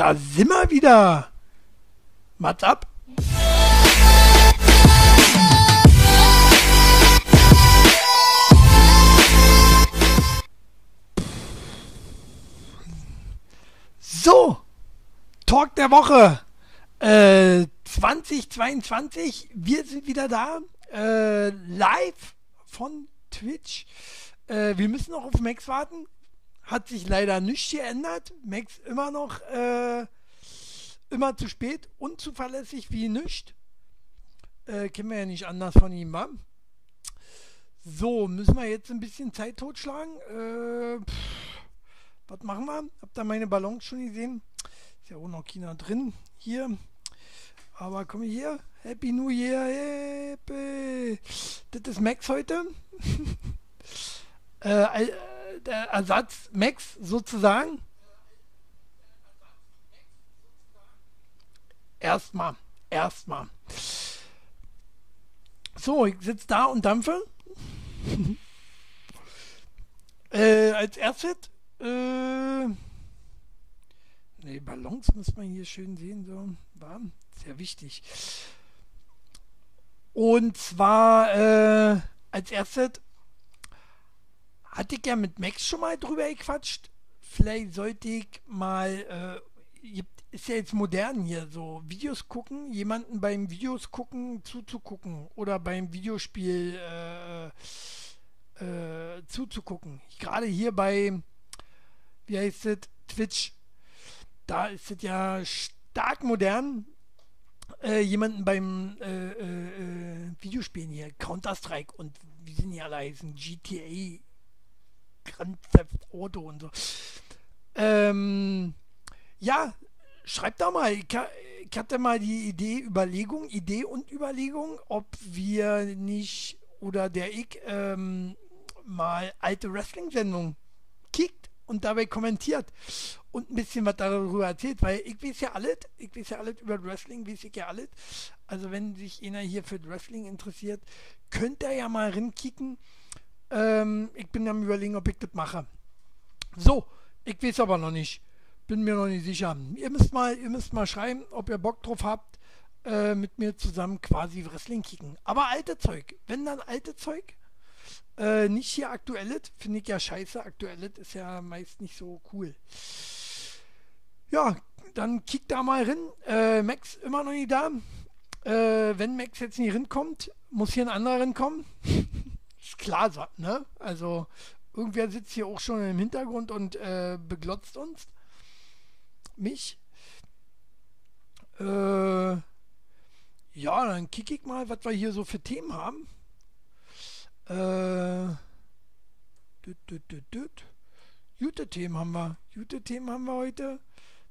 Da sind wir wieder. Mats ab. So, Talk der Woche. Äh, 2022, wir sind wieder da. Äh, live von Twitch. Äh, wir müssen noch auf Max warten. Hat sich leider nichts geändert. Max immer noch äh, immer zu spät, unzuverlässig wie nichts. Äh, kennen wir ja nicht anders von ihm, wa? So, müssen wir jetzt ein bisschen Zeit totschlagen. Äh, was machen wir? Habt ihr meine Ballons schon gesehen? Ist ja auch noch China drin. Hier. Aber komm hier. Happy New Year. Happy. Das ist Max heute. äh, der Ersatz Max sozusagen. Erstmal, erstmal. So, ich sitze da und dampfe. äh, als erstes, äh, ne, Ballons muss man hier schön sehen, so, warm, sehr wichtig. Und zwar, äh, als erstes hatte ich ja mit Max schon mal drüber gequatscht. Vielleicht sollte ich mal, äh, ist ja jetzt modern hier, so Videos gucken, jemanden beim Videos gucken zuzugucken oder beim Videospiel äh, äh, zuzugucken. Gerade hier bei, wie heißt es, Twitch, da ist es ja stark modern, äh, jemanden beim äh, äh, äh, Videospielen hier, Counter-Strike und wie sind die alle heißen, GTA Grand Theft Auto und so. Ähm, ja, schreibt da mal. Ich, hatte mal die Idee, Überlegung, Idee und Überlegung, ob wir nicht oder der ich ähm, mal alte Wrestling-Sendungen kickt und dabei kommentiert und ein bisschen was darüber erzählt, weil ich weiß ja alles, ich weiß ja alles über Wrestling, weiß ich ja alles. Also wenn sich einer hier für Wrestling interessiert, könnt ihr ja mal rinkicken. Ähm, ich bin am überlegen, ob ich das mache. So, ich weiß aber noch nicht. Bin mir noch nicht sicher. Ihr müsst mal, ihr müsst mal schreiben, ob ihr Bock drauf habt, äh, mit mir zusammen quasi Wrestling kicken. Aber alte Zeug. Wenn dann alte Zeug, äh, nicht hier aktuelles, finde ich ja scheiße. Aktuelles ist ja meist nicht so cool. Ja, dann kick da mal rein. Äh, Max immer noch nicht da. Äh, wenn Max jetzt nicht rinkommt, muss hier ein anderer rinkommen. ist klar, ne? Also, irgendwer sitzt hier auch schon im Hintergrund und äh, beglotzt uns. Mich. Äh, ja, dann kicke ich mal, was wir hier so für Themen haben. Äh, düt, düt, düt, düt. Gute Themen haben wir. Gute Themen haben wir heute.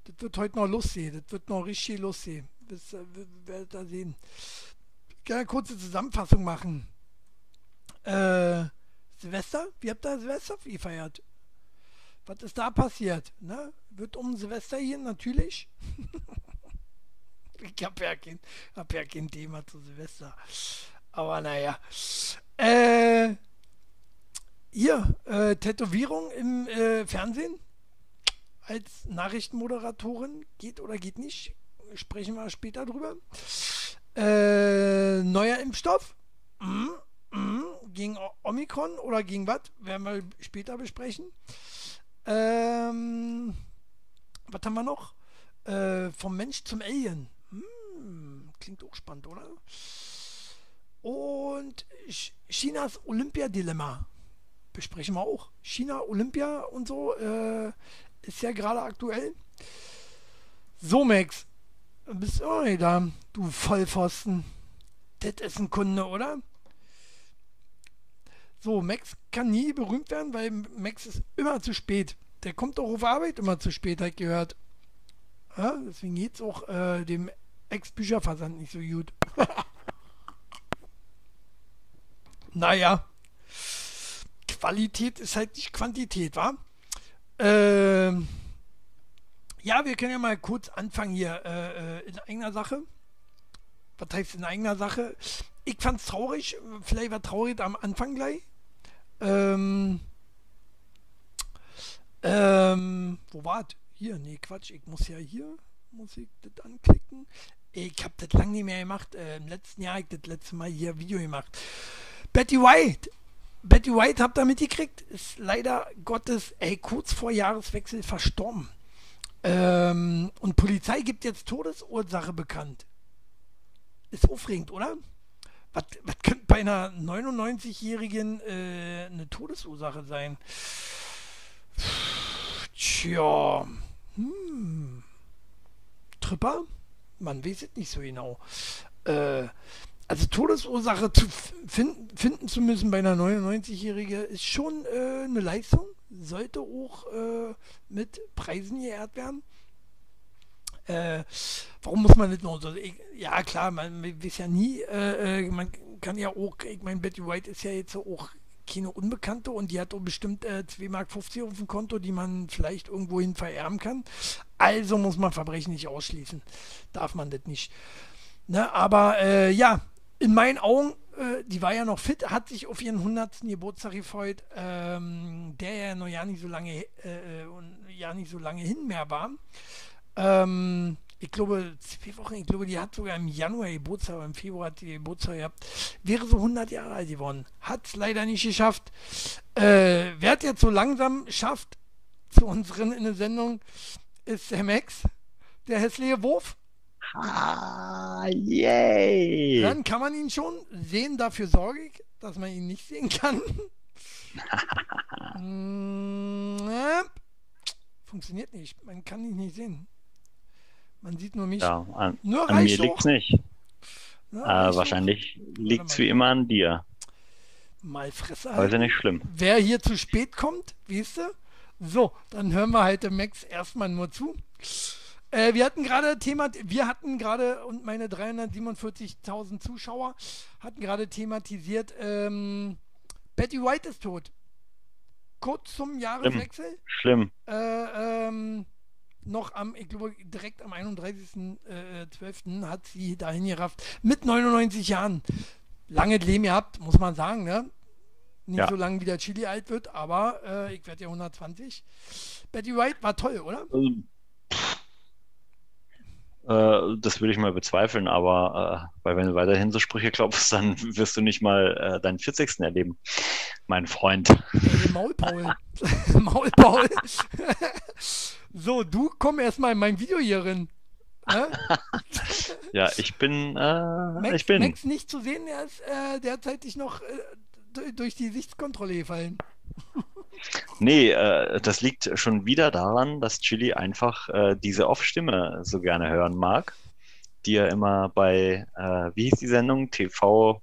Das wird heute noch lustig. Das wird noch richtig lustig. Das äh, werdet ihr sehen. Ich kann eine kurze Zusammenfassung machen. Äh, Silvester? Wie habt ihr Silvester gefeiert? Was ist da passiert? Ne? Wird um Silvester gehen, natürlich. ich habe ja, kein, hab ja kein Thema zu Silvester. Aber naja. Äh, hier, äh, Tätowierung im äh, Fernsehen als Nachrichtenmoderatorin geht oder geht nicht. Sprechen wir später drüber. Äh, neuer Impfstoff. Gegen Omikron oder gegen was? Werden wir später besprechen. Ähm, was haben wir noch? Äh, vom Mensch zum Alien. Hm, klingt auch spannend, oder? Und Chinas Olympiadilemma besprechen wir auch. China, Olympia und so äh, ist ja gerade aktuell. So, Max. Bist du oh, da, du Vollpfosten. Das ist ein Kunde, oder? So, Max kann nie berühmt werden, weil Max ist immer zu spät. Der kommt auch auf Arbeit immer zu spät, hat gehört. Ja, deswegen geht es auch äh, dem Ex-Bücherversand nicht so gut. naja. Qualität ist halt nicht Quantität, wa? Ähm, ja, wir können ja mal kurz anfangen hier äh, äh in eigener Sache. Was heißt in eigener Sache? Ich fand's traurig, vielleicht war traurig am Anfang gleich. Ähm, ähm, wo war's? hier, nee, Quatsch, ich muss ja hier, muss ich das anklicken. Ich habe das lange nicht mehr gemacht. Äh, Im letzten Jahr habe ich das letzte Mal hier Video gemacht. Betty White. Betty White habt ihr mitgekriegt, ist leider Gottes, ey, kurz vor Jahreswechsel verstorben. Ähm, und Polizei gibt jetzt Todesursache bekannt. Ist aufregend, oder? Was, könnte bei einer 99-Jährigen äh, eine Todesursache sein? Tja, hm. Tripper? Man weiß es nicht so genau. Äh, also Todesursache zu finden, finden zu müssen bei einer 99-Jährigen ist schon äh, eine Leistung. Sollte auch äh, mit Preisen geehrt werden. Äh, warum muss man nicht noch so? Ich, ja, klar, man weiß ja nie, äh, äh, man kann ja auch, ich meine, Betty White ist ja jetzt auch keine Unbekannte und die hat auch bestimmt äh, 2,50 Mark auf dem Konto, die man vielleicht irgendwohin vererben kann. Also muss man Verbrechen nicht ausschließen. Darf man das nicht. Ne, aber äh, ja, in meinen Augen, äh, die war ja noch fit, hat sich auf ihren 100. Geburtstag gefreut, ähm, der ja noch ja nicht so lange, äh, äh ja nicht so lange hin mehr war. Ähm, ich glaube, zwei Wochen, ich glaube, die hat sogar im Januar Geburtstag, aber im Februar hat die Geburtstag gehabt. Wäre so 100 Jahre alt geworden. Hat es leider nicht geschafft. Äh, wer es jetzt so langsam schafft, zu unseren in der Sendung, ist der Max, der hässliche Wurf. Ah, yay! Dann kann man ihn schon sehen, dafür sorge ich, dass man ihn nicht sehen kann. mm, äh, funktioniert nicht, man kann ihn nicht sehen. Man sieht nur mich. Ja, an, nur an mir liegt es nicht. Ja, äh, wahrscheinlich liegt es wie immer an dir. Mal Fresse ist ja nicht schlimm. Wer hier zu spät kommt, weißt du? So, dann hören wir halt dem Max erstmal nur zu. Äh, wir hatten gerade Thema, wir hatten gerade und meine 347.000 Zuschauer hatten gerade thematisiert, ähm, Betty White ist tot. Kurz zum Jahreswechsel. Schlimm. Schlimm. Äh, ähm, noch am, ich glaube, direkt am 31.12. Äh, hat sie dahin gerafft. Mit 99 Jahren. Lange Leben gehabt, muss man sagen, ne? Nicht ja. so lange wie der Chili alt wird, aber äh, ich werde ja 120. Betty White war toll, oder? Ähm, äh, das würde ich mal bezweifeln, aber äh, weil wenn du weiterhin so Sprüche glaubst, dann wirst du nicht mal äh, deinen 40. erleben, mein Freund. Maul Paul. So, du komm erstmal in mein Video hier rein. Ja, ich bin, äh, Max, ich bin. Max nicht zu sehen, er ist äh, derzeitig noch äh, durch die Sichtskontrolle gefallen. nee, äh, das liegt schon wieder daran, dass Chili einfach äh, diese Off-Stimme so gerne hören mag, die er immer bei, äh, wie hieß die Sendung? TV.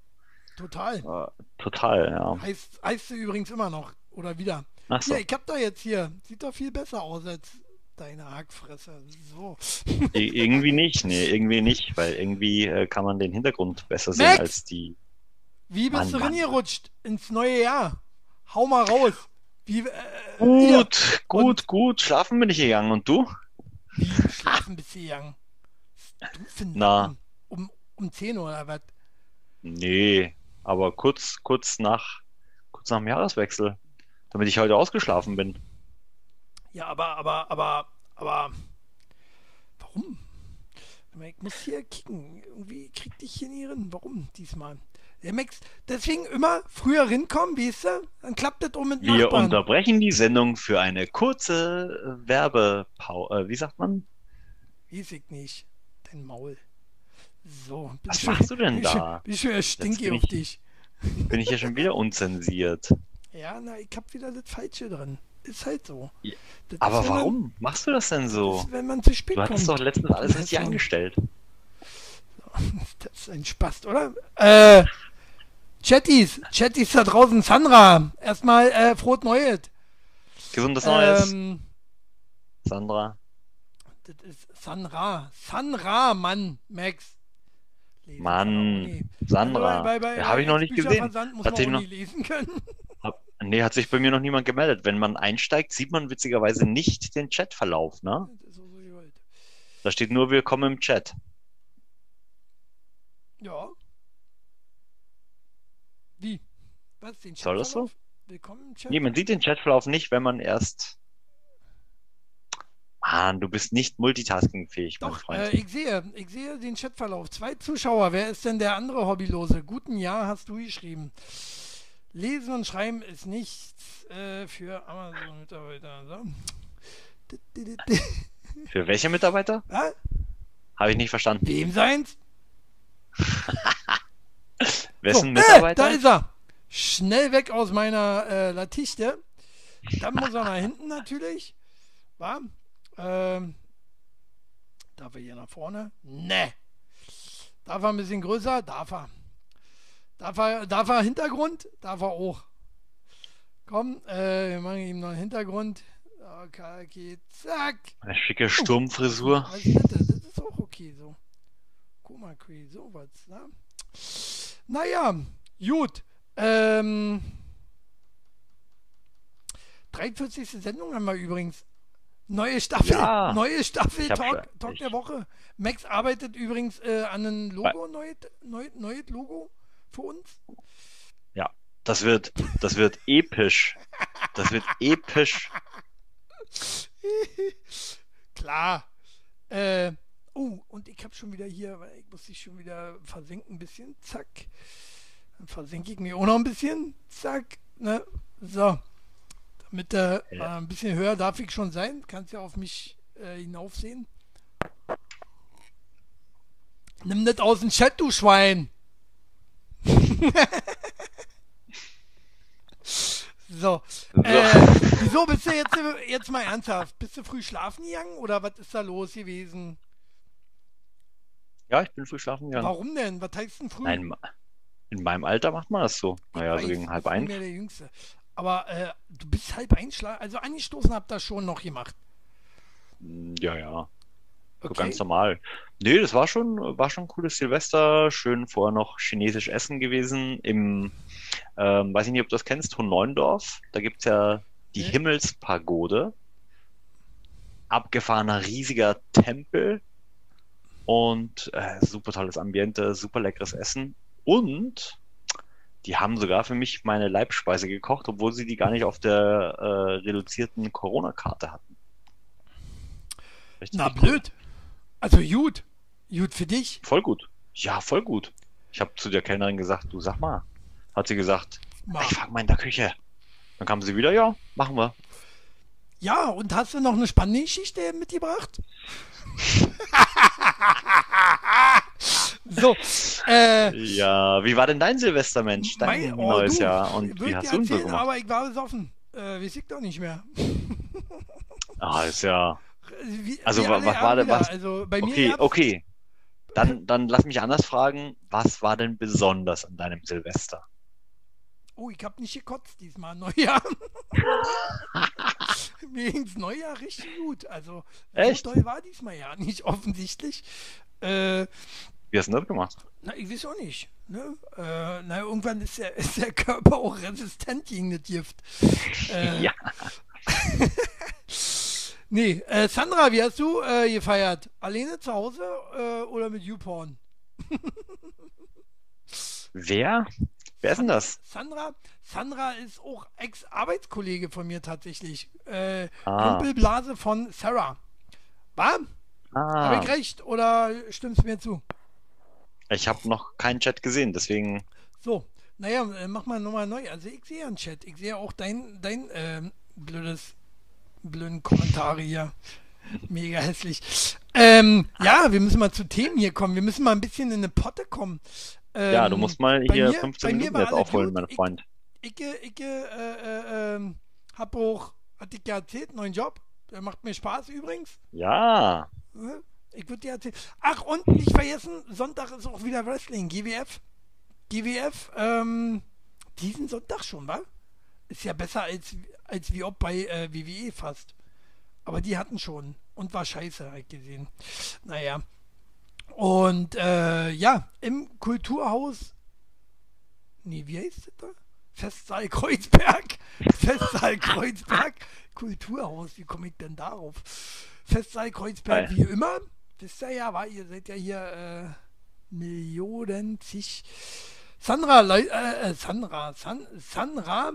Total. Total, ja. Heißt, heißt sie übrigens immer noch. Oder wieder. Ach so. Ja, ich hab da jetzt hier. Sieht doch viel besser aus als deine Hackfresse. So. irgendwie nicht, nee, irgendwie nicht, weil irgendwie äh, kann man den Hintergrund besser sehen Max! als die. Wie bist Mann, du reingerutscht ins neue Jahr? Hau mal raus. Wie, äh, gut, gut, und, gut. Schlafen bin ich gegangen. Und du? Wie schlafen bist du gegangen? Du Na. Um, um 10 Uhr oder was? Nee, aber kurz, kurz nach, kurz nach dem Jahreswechsel. Damit ich heute ausgeschlafen bin. Ja, aber, aber, aber, aber, warum? Ich muss hier kicken. Irgendwie kriegt dich hier nie rein. Warum diesmal? Der Max, deswegen immer früher rinkommen, wie ist du? Dann klappt das um mit Wir Nachbarn. unterbrechen die Sendung für eine kurze äh, Werbepause. Äh, wie sagt man? Weiß ich nicht. Dein Maul. So. Was machst du denn da? Bin ich schon stinke auf dich. Bin ich ja schon wieder unzensiert. Ja, na, ich hab wieder das Falsche drin ist halt so. Ja. Aber ist, warum man, machst du das denn so? Das wenn man zu spät du kommt. Du hast doch letztens alles richtig eingestellt. Das ist ein Spaß, oder? Äh, Chatties, Chatties da draußen, Sandra, erstmal äh, frohes Neues. Gesundes Neues. Ähm, Sandra. Das ist Sandra. Sandra, Mann, Max. Lesen Mann, Sandra. Also Habe ich noch nicht gesehen. Hat ich noch lesen können. Nee, hat sich bei mir noch niemand gemeldet. Wenn man einsteigt, sieht man witzigerweise nicht den Chatverlauf, ne? Da steht nur Willkommen im Chat. Ja. Wie? Was, den Soll das so? Willkommen im Chat? Nee, man sieht den Chatverlauf nicht, wenn man erst. Mann, du bist nicht multitaskingfähig, mein Doch, Freund. äh, ich sehe, ich sehe den Chatverlauf. Zwei Zuschauer. Wer ist denn der andere Hobbylose? Guten Jahr hast du geschrieben. Lesen und Schreiben ist nichts äh, für Amazon-Mitarbeiter. So. Für welche Mitarbeiter? Ja? Habe ich nicht verstanden. Wem seins? Wessen äh, Mitarbeiter? da ist er. Schnell weg aus meiner äh, Latichte. Dann muss er nach hinten natürlich. War? Ähm, darf er hier nach vorne? Ne. Darf er ein bisschen größer? Darf er. Darf er, darf er Hintergrund? Darf er auch. Komm, äh, wir machen ihm noch einen Hintergrund. Okay, zack. Eine schicke Sturmfrisur. Ist das? Das ist auch okay so. Guck mal, sowas, ne? Naja, gut. Ähm, 43. Sendung haben wir übrigens. Neue Staffel, Ja. neue Staffel Talk, Talk der Woche. Max arbeitet übrigens äh, an einem Logo, neues, neues, neues Logo für uns. Das wird, das wird episch. Das wird episch. Klar. Äh, oh, und ich habe schon wieder hier, weil ich muss dich schon wieder versenken ein bisschen. Zack. Dann versenke ich mich auch noch ein bisschen. Zack. Ne? So. Damit äh, Ja. ein bisschen höher darf ich schon sein. Kannst ja auf mich äh, hinaufsehen. Nimm das aus dem Chat, du Schwein. so. So. Äh, wieso bist du jetzt, jetzt mal ernsthaft? Bist du früh schlafen gegangen oder was ist da los gewesen? Ja, ich bin früh schlafen gegangen. Warum denn? Was heißt denn früh? Nein, in meinem Alter macht man das so. Ich Naja, so gegen halb eins. mehr der Jüngste. Aber äh, du bist halb einschlafen. Also angestoßen habt ihr schon noch gemacht. Hm, Ja, ja. So Okay. ganz normal. Nee, das war schon, war schon ein cooles Silvester. Schön vorher noch chinesisch essen gewesen. Im, ähm, weiß ich nicht, ob du das kennst, Hohenneundorf. Da gibt's ja die Nee. Himmelspagode. Abgefahrener riesiger Tempel. Und äh, super tolles Ambiente, super leckeres Essen. Und die haben sogar für mich meine Leibspeise gekocht, obwohl sie die gar nicht auf der äh, reduzierten Corona-Karte hatten. Richtig Na blöd. Also gut. Gut für dich. Voll gut. Ja, voll gut. Ich habe zu der Kellnerin gesagt, du sag mal. Hat sie gesagt, Mal. ich frag mal in der Küche. Dann kam sie wieder, ja, machen wir. Ja, und hast du noch eine spannende Geschichte mitgebracht? so, äh, Ja, wie war denn dein Silvester, Mensch? Dein mein- oh, neues du, Jahr. Und wie hast du ihn so erzählen, gemacht? Aber ich war besoffen. Äh, weiß ich doch nicht mehr. Ah, ist ja. Wie, Also, was war denn- was- Also Okay, okay. Dann, dann lass mich anders fragen. Was war denn besonders an deinem Silvester? Oh, ich habe nicht gekotzt diesmal. Neujahr. Mir ging's Neujahr richtig gut. Also, Echt? so toll war diesmal ja nicht offensichtlich. Äh, Wie hast du das gemacht? na, ich weiß auch nicht. Ne? Äh, na, irgendwann ist der, ist der Körper auch resistent gegen das Gift. Äh, Ja. Nee, äh, Sandra, wie hast du äh, gefeiert? Alleine zu Hause äh, oder mit YouPorn? Wer? Wer ist denn das? Sandra, Sandra ist auch Ex-Arbeitskollege von mir tatsächlich. Äh, Ah. Kumpelblase von Sarah. War? Ah, Habe ich recht oder stimmst mir zu? ich habe noch keinen Chat gesehen, deswegen. So, naja, äh, mach mal nochmal neu. Also ich sehe ja einen Chat. Ich sehe auch dein, dein ähm, blödes, blöden Kommentare hier. Mega hässlich. Ähm, ja, wir müssen mal zu Themen hier kommen. Wir müssen mal ein bisschen in eine Potte kommen. Ähm, Ja, du musst mal hier mir- 15 bei mir Minuten jetzt aufholen, mein Freund. Ich, ich äh, äh, ähm, hab auch, hatte ich ja erzählt, neuen Job. Der macht mir Spaß übrigens. Ja. Ich würde dir erzählen. Ach, und nicht vergessen, Sonntag ist auch wieder Wrestling, GWF. GWF, ähm, diesen Sonntag schon, wa? Ist ja besser als, als wie ob bei äh, WWE fast. Aber die hatten schon. Und war scheiße, halt gesehen. Naja. Und äh, ja, im Kulturhaus. Nee, wie heißt das da? Festsaal Kreuzberg. Festsaal Kreuzberg. Kulturhaus, wie komme ich denn darauf? Festsaal Kreuzberg, wie immer. Wisst ihr ja, war, ihr seid ja hier äh, Millionen zig. Sandra, Leu- äh, äh, Sandra, San, Sandra,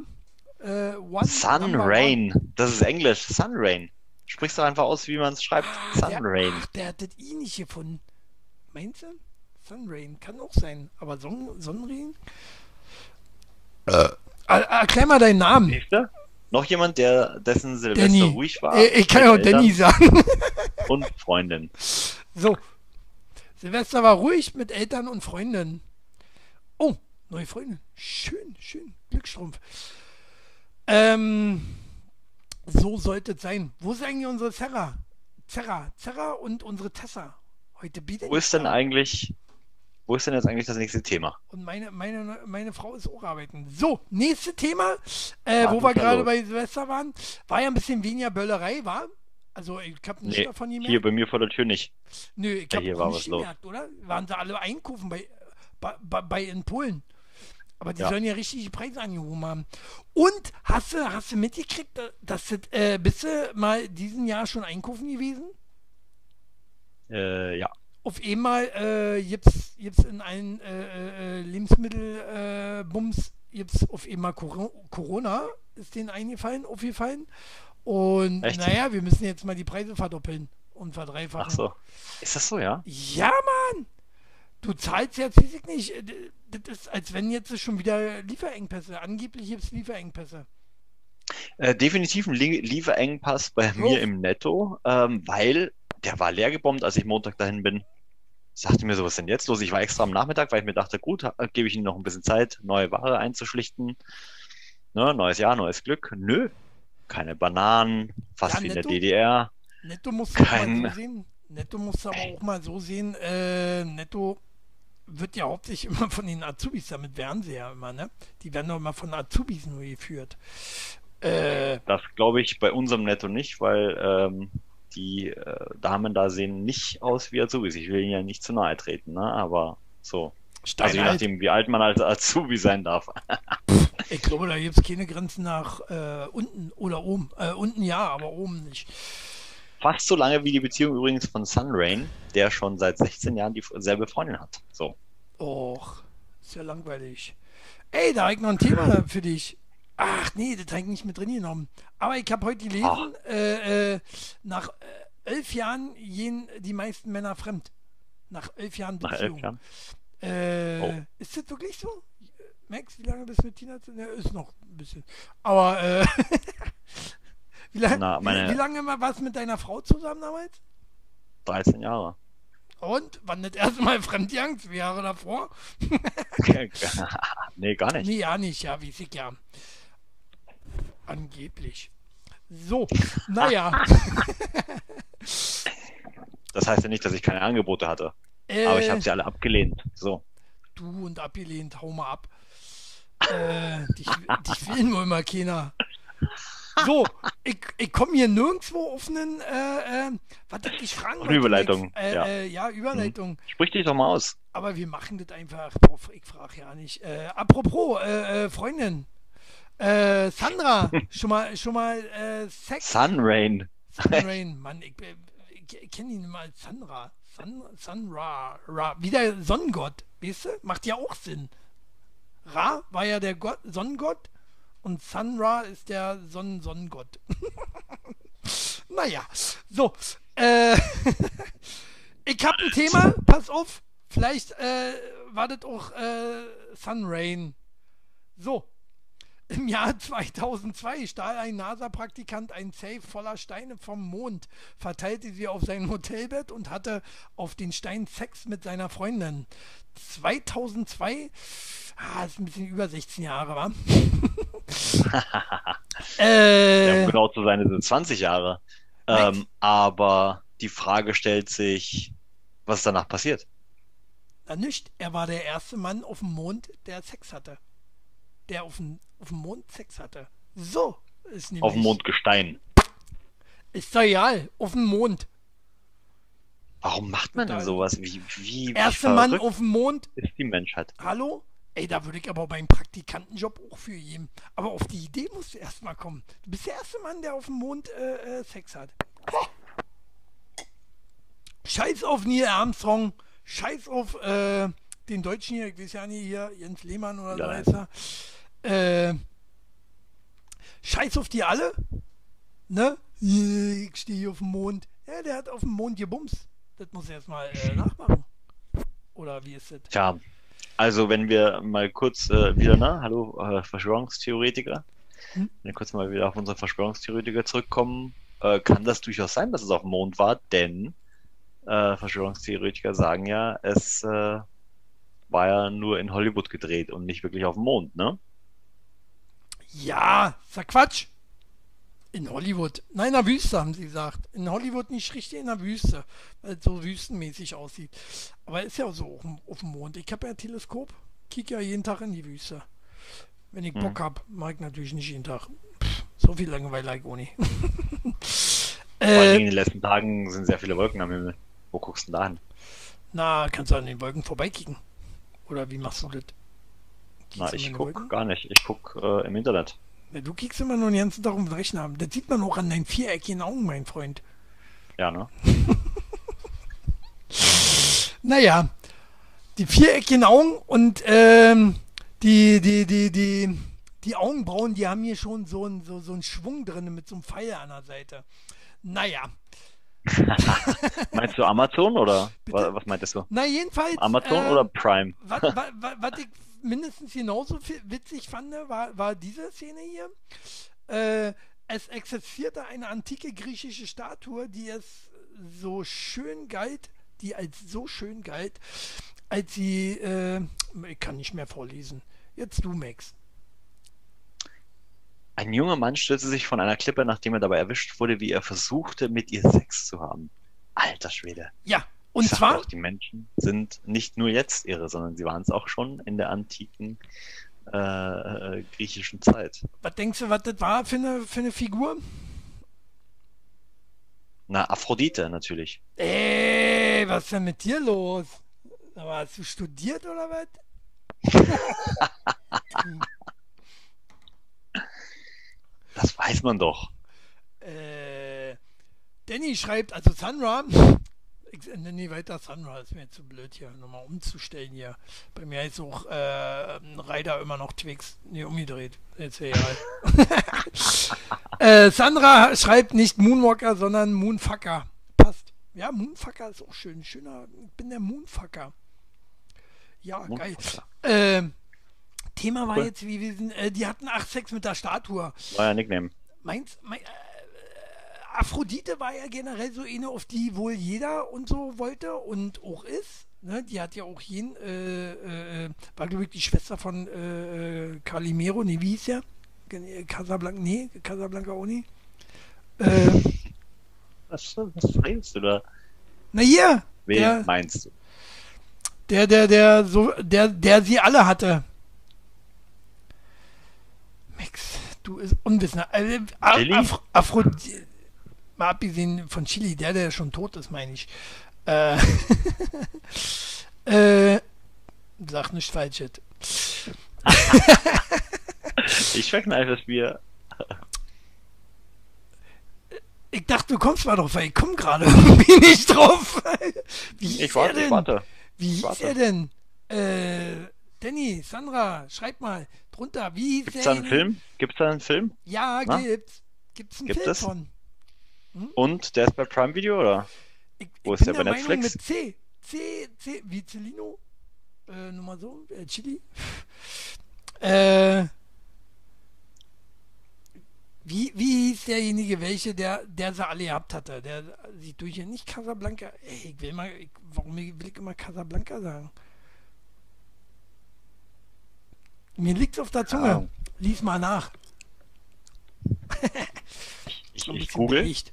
äh, one, Sun number one. Rain. Das ist Englisch. Sun Rain. Sprichst du einfach aus, wie man es schreibt. Ah, der, Sunrain. ach, der hat das I nicht gefunden. Meinst du? Sunrain, kann auch sein. Aber Son Sonnenrain? Äh. Erklär mal deinen Namen. Noch jemand, der dessen Silvester Danny. ruhig war. Äh, ich kann ja auch Eltern Danny sagen. Und Freundin. So. Silvester war ruhig mit Eltern und Freundinnen. Oh, neue Freundin. Schön, schön. Glücksstrumpf. Ähm, so sollte es sein. Wo ist eigentlich unsere Zerra? Zerra, Zerra und unsere Tessa. Heute bietet Wo ist denn eigentlich, wo ist denn jetzt eigentlich das nächste Thema? Und meine, meine, meine Frau ist auch arbeiten. So, nächstes Thema, äh, wo wir gerade bei Silvester waren, war ja ein bisschen weniger Böllerei, war? Also ich habe nicht Nee, davon gemerkt. hier bei mir vor der Tür nicht. Nö, ich Ja, habe nicht los. gemerkt, oder? Waren sie alle einkaufen bei, bei, bei in Polen. Aber die Ja. sollen ja richtig die Preise angehoben haben. Und hast du, hast du mitgekriegt, dass das, äh, bist du mal diesen Jahr schon einkaufen gewesen? Äh, ja. Auf einmal äh, gibt's, gibt's in allen äh, äh, Lebensmittelbums äh, gibt's auf einmal Cor Corona, ist denen eingefallen, aufgefallen. Und Echt? naja, wir müssen jetzt mal die Preise verdoppeln und verdreifachen. Ach so. Ist das so, ja? Ja, Mann! Du zahlst jetzt, weiß ich nicht, äh, das ist, als wenn jetzt schon wieder Lieferengpässe, angeblich gibt es Lieferengpässe. Äh, definitiv ein Lie Lieferengpass bei Oh. mir im Netto, ähm, weil der war leer gebombt, als ich Montag dahin bin. Ich dachte mir so, was ist denn jetzt los? Ich war extra am Nachmittag, weil ich mir dachte, gut, gebe ich ihnen noch ein bisschen Zeit, neue Ware einzuschlichten. Ne, neues Jahr, neues Glück. Nö, keine Bananen, fast Ja, wie in der netto. DDR. Netto musst du auch Kein- mal so sehen. Netto musst du aber auch mal so sehen, äh, Netto wird ja hauptsächlich immer von den Azubis, damit werden sie ja immer, ne? Die werden doch immer von Azubis nur geführt. Äh, Das glaube ich bei unserem Netto nicht, weil ähm, die äh, Damen da sehen nicht aus wie Azubis. Ich will ihnen ja nicht zu nahe treten, ne? aber so. Also je Steinalt. nachdem, wie alt man als Azubi sein darf. Ich glaube, da gibt es keine Grenzen nach äh, unten oder oben. Äh, unten ja, aber oben nicht. Fast so lange wie die Beziehung übrigens von Sunrain, der schon seit 16 Jahren dieselbe Freundin hat. So. Och, ist ja langweilig. Ey, da habe ich noch ein Thema für dich. Ach nee, das habe ich nicht mit drin genommen. Aber ich habe heute gelesen, äh, äh, nach äh, elf Jahren gehen die meisten Männer fremd. Nach elf Jahren Nach Beziehung. elf Jahren. Äh, Oh. Ist das wirklich so? Max, wie lange bist du mit Tina? Ja, ist noch ein bisschen. Aber äh, wie, lang, Na, meine- wie, wie lange warst du mit deiner Frau zusammen damals? 13 Jahre. Und wann das erste Mal fremdgegangen? Zwei Jahre davor? nee, gar nicht. Nee, ja nicht, ja, wie ich ja. Angeblich. So, naja. Das heißt ja nicht, dass ich keine Angebote hatte. äh, Aber ich habe sie alle abgelehnt. So. Du und abgelehnt, hau mal ab. Äh, dich, dich will nur immer keiner. So, ich, ich komme hier nirgendwo auf einen, äh, äh, was ich fragen wollte. Überleitung, Äh, ja. Äh, ja, Überleitung. Sprich dich doch mal aus. Aber wir machen das einfach. Ich frage ja nicht. Äh, apropos, äh, äh, Freundin. Sandra, schon mal, schon mal Sex. Sunrain. Sunrain, Mann, ich, ich, ich kenne ihn immer als Sandra. Sun, Sunra, Ra, wie der Sonnengott, weißt du? Macht ja auch Sinn. Ra war ja der Gott, Sonnengott und Sunra ist der Sonnen-Sonnengott. naja, so. Äh, ich habe ein Thema, pass auf. Vielleicht äh, war das auch äh, Sunrain. So. Im Jahr 2002 stahl ein NASA-Praktikant ein Safe voller Steine vom Mond, verteilte sie auf sein Hotelbett und hatte auf den Stein Sex mit seiner Freundin. 2002, ah, ist ein bisschen über 16 Jahre, wa? Ja, äh, um genau zu sein, sind es 20 Jahre. Ähm, aber die Frage stellt sich, was ist danach passiert? na nicht, er war der erste Mann auf dem Mond, der Sex hatte. Der auf dem, auf dem Mond Sex hatte. So ist nämlich. Auf dem Mondgestein. Ist doch egal, auf dem Mond. Warum macht man denn sowas? Wie, wie, wie Erste Mann auf dem Mond, ist die Menschheit? Hallo? Ey, da würde ich aber beim Praktikantenjob auch für geben. Aber auf die Idee musst du erstmal kommen. Du bist der erste Mann, der auf dem Mond äh, äh, Sex hat. Scheiß auf Neil Armstrong. Scheiß auf äh, den Deutschen hier. Ich weiß ja nicht hier, Jens Lehmann oder so heißt er. Äh, scheiß auf die alle. ne? Ich stehe hier auf dem Mond. Ja, der hat auf dem Mond gebumst. Das muss er erstmal äh, nachmachen. Oder wie ist das? Tja, also wenn wir mal kurz äh, wieder, ne? Hallo, äh, Verschwörungstheoretiker. Hm? Wenn wir kurz mal wieder auf unsere Verschwörungstheoretiker zurückkommen, äh, kann das durchaus sein, dass es auf dem Mond war, denn äh, Verschwörungstheoretiker sagen ja, es äh, war ja nur in Hollywood gedreht und nicht wirklich auf dem Mond, ne? Ja, sag Quatsch. In Hollywood. Nein, in der Wüste, haben sie gesagt. In Hollywood nicht richtig in der Wüste, weil es so wüstenmäßig aussieht. Aber ist ja so auf dem, auf dem Mond. Ich habe ja ein Teleskop, kicke ja jeden Tag in die Wüste. Wenn ich Bock hm. habe, mag ich natürlich nicht jeden Tag. Pff, so viel Langeweile ich auch nicht. Vor allem in den letzten Tagen sind sehr viele Wolken am Himmel. Wo guckst du denn da hin? Na, kannst du an den Wolken vorbeikicken. Oder wie machst du das? Na, ich guck gar nicht. Ich guck äh, im Internet. Du kickst immer nur den ganzen Tag um den Rechner. Das sieht man auch an deinen viereckigen Augen, mein Freund. Ja, ne? naja, die viereckigen Augen und ähm, die, die, die, die, die Augenbrauen, die haben hier schon so, ein, so, so einen Schwung drin mit so einem Pfeil an der Seite. Naja. Meinst du Amazon oder Bitte? was meintest du? Na, jedenfalls. Amazon äh, oder Prime? Was, ich mindestens genauso witzig fand, war, war diese Szene hier. Äh, es existierte eine antike griechische Statue, die es so schön galt, die als so schön galt, als sie, äh, ich kann nicht mehr vorlesen. Jetzt du, Max. Ein junger Mann stürzte sich von einer Klippe, nachdem er dabei erwischt wurde, wie er versuchte, mit ihr Sex zu haben. Alter Schwede. Ja, und ich zwar. Auch, die Menschen sind nicht nur jetzt irre, sondern sie waren es auch schon in der antiken äh, äh, griechischen Zeit. Was denkst du, was das war für eine, für eine Figur? Na, Aphrodite natürlich. Ey, was ist denn mit dir los? Aber hast du studiert oder was? das weiß man doch. Äh, Danny schreibt, also Sandra, ich nenne nie weiter Sandra, ist mir zu blöd hier nochmal umzustellen hier. Bei mir ist auch äh, Reiter immer noch Twix. Nee, umgedreht. Jetzt egal. äh, Sandra schreibt nicht Moonwalker, sondern Moonfucker. Passt. Ja, Moonfucker ist auch schön. Schöner. Ich bin der Moonfucker. Ja, Moonfucker. geil. Äh, Thema war cool. jetzt, wie wir sind, äh, die hatten 8 Sex mit der Statue. War ja Nickname. Meinst, mein, äh, Aphrodite war ja generell so eine, auf die wohl jeder und so wollte und auch ist. Ne? Die hat ja auch jeden, äh, äh, war glaube ich die Schwester von äh, Calimero, nee, wie hieß der? Casablanca, nee, Casablanca auch. Äh, was, was meinst du da? Na hier! Wen der, meinst du? Der, der, der, so, der, der sie alle hatte. Max, du ist unwissend. Also, Af Aphrodite mal abgesehen von Chili, der, der schon tot ist, meine ich. Äh, äh, sag nicht falsch. ich verkneife das Bier. Ich dachte, du kommst mal drauf, weil ich komme gerade irgendwie nicht drauf. Wie ich warte, ich warte. Wie hieß er denn? Äh, Danny, Sandra, schreib mal drunter. Wie Gibt's da einen Film? Gibt's da einen Film? Ja, Na? gibt's. Gibt's einen Gibt Film es? von. Hm? Und der ist bei Prime Video, oder? Ich, Wo ist der bei Netflix? Meinung mit C. C, C, wie Celino. Äh, nur mal so, äh, Chili. äh, wie, wie hieß derjenige, welche, der, der sie alle gehabt hatte? Der sieht durch nicht Casablanca. Ey, ich will mal, ich, warum will ich immer Casablanca sagen? Mir liegt's auf der Zunge. Ja. Lies mal nach. ich, ich google. Bericht.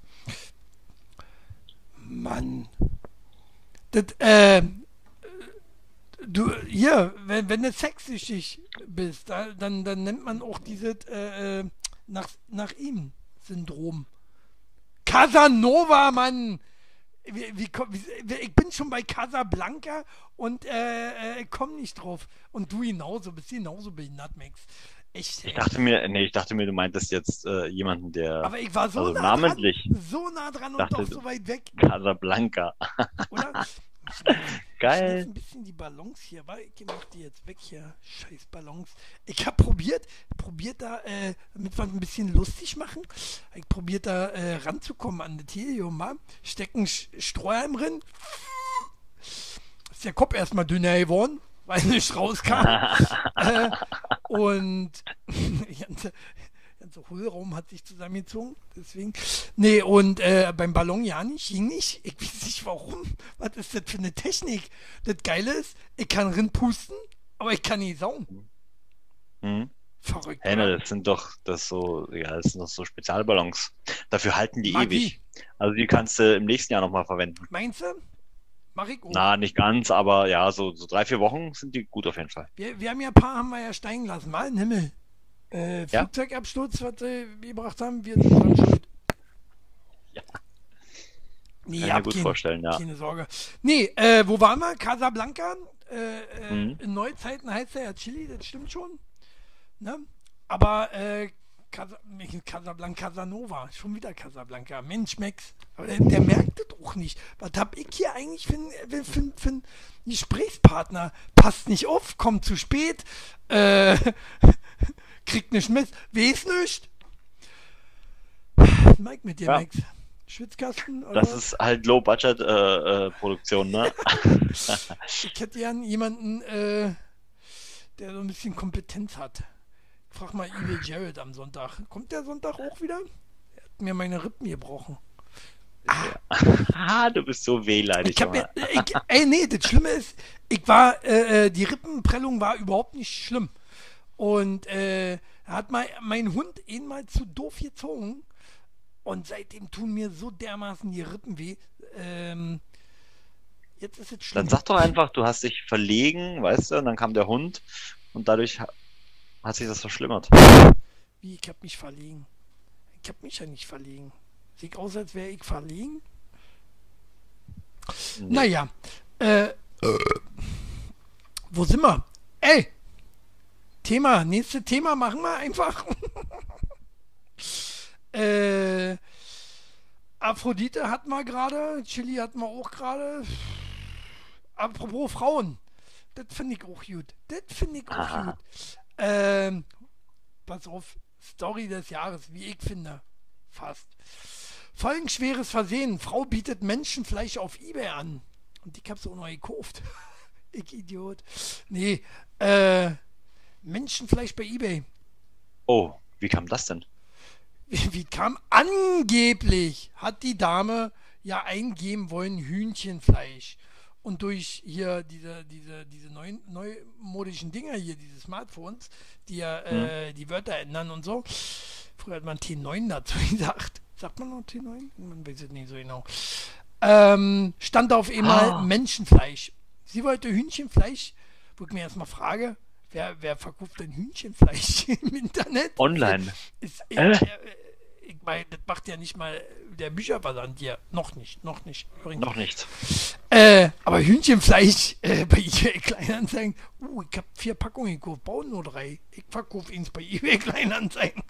Mann. Das, äh, du, hier, wenn, wenn du sexsüchtig bist, dann, dann nennt man auch dieses äh, äh, nach, nach ihm Syndrom. Casanova, Mann! Wie, wie, wie, ich bin schon bei Casablanca und äh, äh, komm nicht drauf. Und du genauso, bist genauso behindert, Max. Echt? Ich dachte mir, nee, ich dachte mir, du meintest jetzt äh, jemanden, der. Aber ich war so also nah namentlich. Dran, so nah dran und doch so weit weg. Casablanca. Oder? Geil. ein bisschen die Ballons hier, weil ich mach die jetzt weg hier. Scheiß Ballons. Ich habe probiert, probiert da, äh, damit wir ein bisschen lustig machen, ich probiert da äh, ranzukommen an das Helium, mal. Stecken Strohhalm drin. Ist der Kopf erstmal dünner geworden, weil nicht rauskam. äh, und ganze Hohlraum hat sich zusammengezogen. Deswegen. Nee, und äh, beim Ballon ja nicht, ging nicht. Ich weiß nicht warum. Was ist das für eine Technik? Das Geile ist, ich kann rinpusten, aber ich kann nicht saugen. Mhm. Verrückt. Hey, ne, das sind doch das so, ja, das sind doch so Spezialballons. Dafür halten die Magie. ewig. Also die kannst du im nächsten Jahr nochmal verwenden. Meinst du? Mach ich auch. Na, nicht ganz, aber ja, so, so drei, vier Wochen sind die gut auf jeden Fall. Wir, wir haben ja ein paar, haben wir ja steigen lassen. Mal in den Himmel. Äh, Ja. Flugzeugabsturz, was sie gebracht haben, wir sind dran schuld. Ja. Nee, Kann ich mir gut kein- vorstellen, ja. Keine Sorge. Nee, äh, wo waren wir? Casablanca. Äh, äh, Mhm. In Neuzeiten heißt er ja Chili, das stimmt schon. Ne? Aber äh, Casa, Casablanca, Casanova, schon wieder Casablanca. Mensch, Max. Aber der, der merkt das auch nicht. Was hab ich hier eigentlich für einen für, für, für einen Gesprächspartner? Passt nicht auf, kommt zu spät, äh, kriegt nicht mit, weiß nicht. Mike mit dir, Ja. Max. Schwitzkasten? Oder? Das ist halt Low-Budget-Produktion, ne? Ich hätte gern jemanden, äh, der so ein bisschen Kompetenz hat. Frag mal Evil Jared am Sonntag. Kommt der Sonntag auch wieder? Er hat mir meine Rippen gebrochen. ah, du bist so wehleidig. Ich hab mir, ich, ey, nee, das Schlimme ist, ich war, äh, äh, die Rippenprellung war überhaupt nicht schlimm. Und äh, hat mal mein Hund ihn mal zu doof gezogen. Und seitdem tun mir so dermaßen die Rippen weh. Ähm, jetzt ist es schlimm. Dann sag doch einfach, du hast dich verlegen, weißt du, und dann kam der Hund und dadurch hat sich das verschlimmert. Wie, ich hab mich verlegen. Ich hab mich ja nicht verlegen. Sieht aus, als wäre ich verlegen. Nee. Naja, äh, wo sind wir? Ey, Thema, nächste Thema machen wir einfach. äh, Aphrodite hatten wir gerade, Chili hatten wir auch gerade. Apropos Frauen, das finde ich auch gut. Das finde ich auch Aha. gut. Ähm, pass auf, Story des Jahres, wie ich finde. Fast. Folgenschweres Versehen. Frau bietet Menschenfleisch auf Ebay an. Und ich hab's auch noch gekauft. ich Idiot. Nee, äh, Menschenfleisch bei Ebay. Oh, wie kam das denn? Wie, wie kam angeblich, hat die Dame ja eingeben wollen Hühnchenfleisch. Und durch hier diese, diese, diese neuen, neumodischen Dinger hier, diese Smartphones, die ja äh, die Wörter ändern und so. Früher hat man T9 dazu gesagt. Sagt man noch T9? Man weiß es nicht so genau. Ähm, stand auf einmal Ah. Menschenfleisch. Sie wollte Hühnchenfleisch, wo ich mir erstmal frage, wer, wer verkauft denn Hühnchenfleisch im Internet? Online. Ist, Äh? äh, ich meine, das macht ja nicht mal der Bücherversand hier. Noch nicht, noch nicht. Übrigens. Noch nicht. Äh, aber Hühnchenfleisch äh, bei eBay Kleinanzeigen. Uh, ich habe vier Packungen gekauft, bauen nur drei. Ich verkaufe eins bei eBay Kleinanzeigen.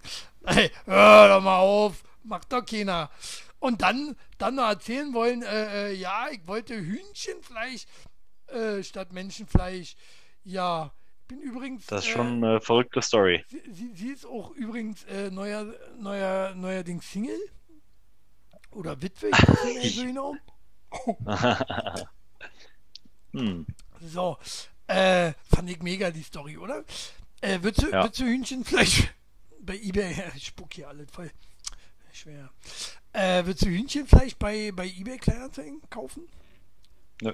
Ey, hör doch mal auf, macht doch keiner. Und dann, dann noch erzählen wollen, äh, äh, ja, ich wollte Hühnchenfleisch äh, statt Menschenfleisch. Ja, bin übrigens. Das ist äh, schon eine verrückte Story. Sie, sie, sie ist auch übrigens äh, neuer, neuer, neuerdings Single. Oder Witwe, ich weiß nicht so genau. Hm. So, äh, fand ich mega die Story, oder? Äh, würdest, du, Ja. würdest du Hühnchenfleisch bei Ebay, ich spuck hier alles voll. Schwer. Äh, würdest du Hühnchenfleisch bei, bei Ebay Kleinanzeigen kaufen? Nö.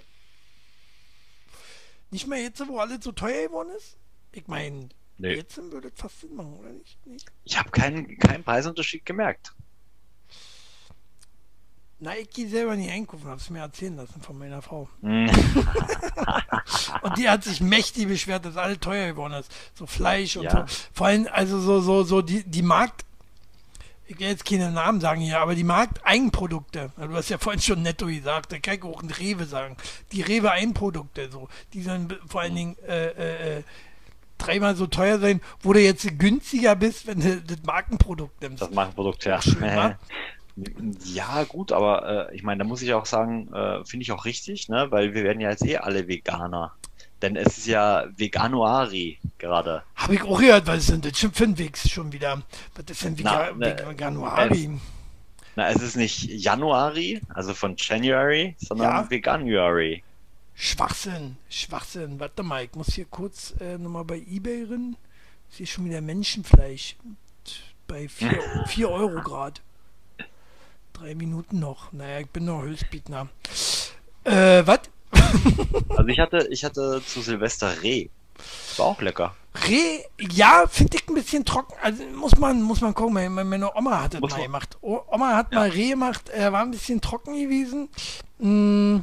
Nicht mehr jetzt, wo alles so teuer geworden ist? Ich meine, Nee. jetzt würde es fast Sinn machen, oder nicht? nicht? Ich habe keinen, keinen Preisunterschied gemerkt. Na, ich gehe selber nicht einkaufen, hab's mir erzählen lassen von meiner Frau. Hm. Und die hat sich mächtig beschwert, dass alles teuer geworden ist. So Fleisch und Ja. so. Vor allem, also so, so, so die, die Markt, ich will jetzt keine Namen sagen hier, aber die Markteigenprodukte, du hast ja vorhin schon netto gesagt, da kann ich auch ein Rewe sagen. Die Rewe-Eigenprodukte, so, die sollen vor allen Dingen äh, äh, äh, dreimal so teuer sein, wo du jetzt günstiger bist, wenn du das Markenprodukt nimmst. Das Markenprodukt, ja. Schön? Ja, gut, aber äh, ich meine, da muss ich auch sagen, äh, finde ich auch richtig, ne? Weil wir werden ja jetzt eh alle Veganer. Denn es ist ja Veganuari gerade. Habe ich auch gehört, was sind das schon für ein Weg schon wieder? Was ist denn Na, Vega ne, Veganuari? Na, es ist nicht Januari, also von January, sondern Ja. Veganuary. Schwachsinn, Schwachsinn. Warte mal, ich muss hier kurz äh, nochmal bei Ebay rein. Ich sehe schon wieder Menschenfleisch. Bei 4 Euro Grad. Drei Minuten noch. Naja, ich bin noch Höchstbietner. Äh, was? Also ich hatte, ich hatte zu Silvester Reh. War auch lecker. Reh, ja, finde ich ein bisschen trocken. Also muss man, muss man gucken. Meine, meine Oma hat das Muss mal man- gemacht. Oma hat Ja. mal Reh gemacht, äh, war ein bisschen trocken gewesen. Mm,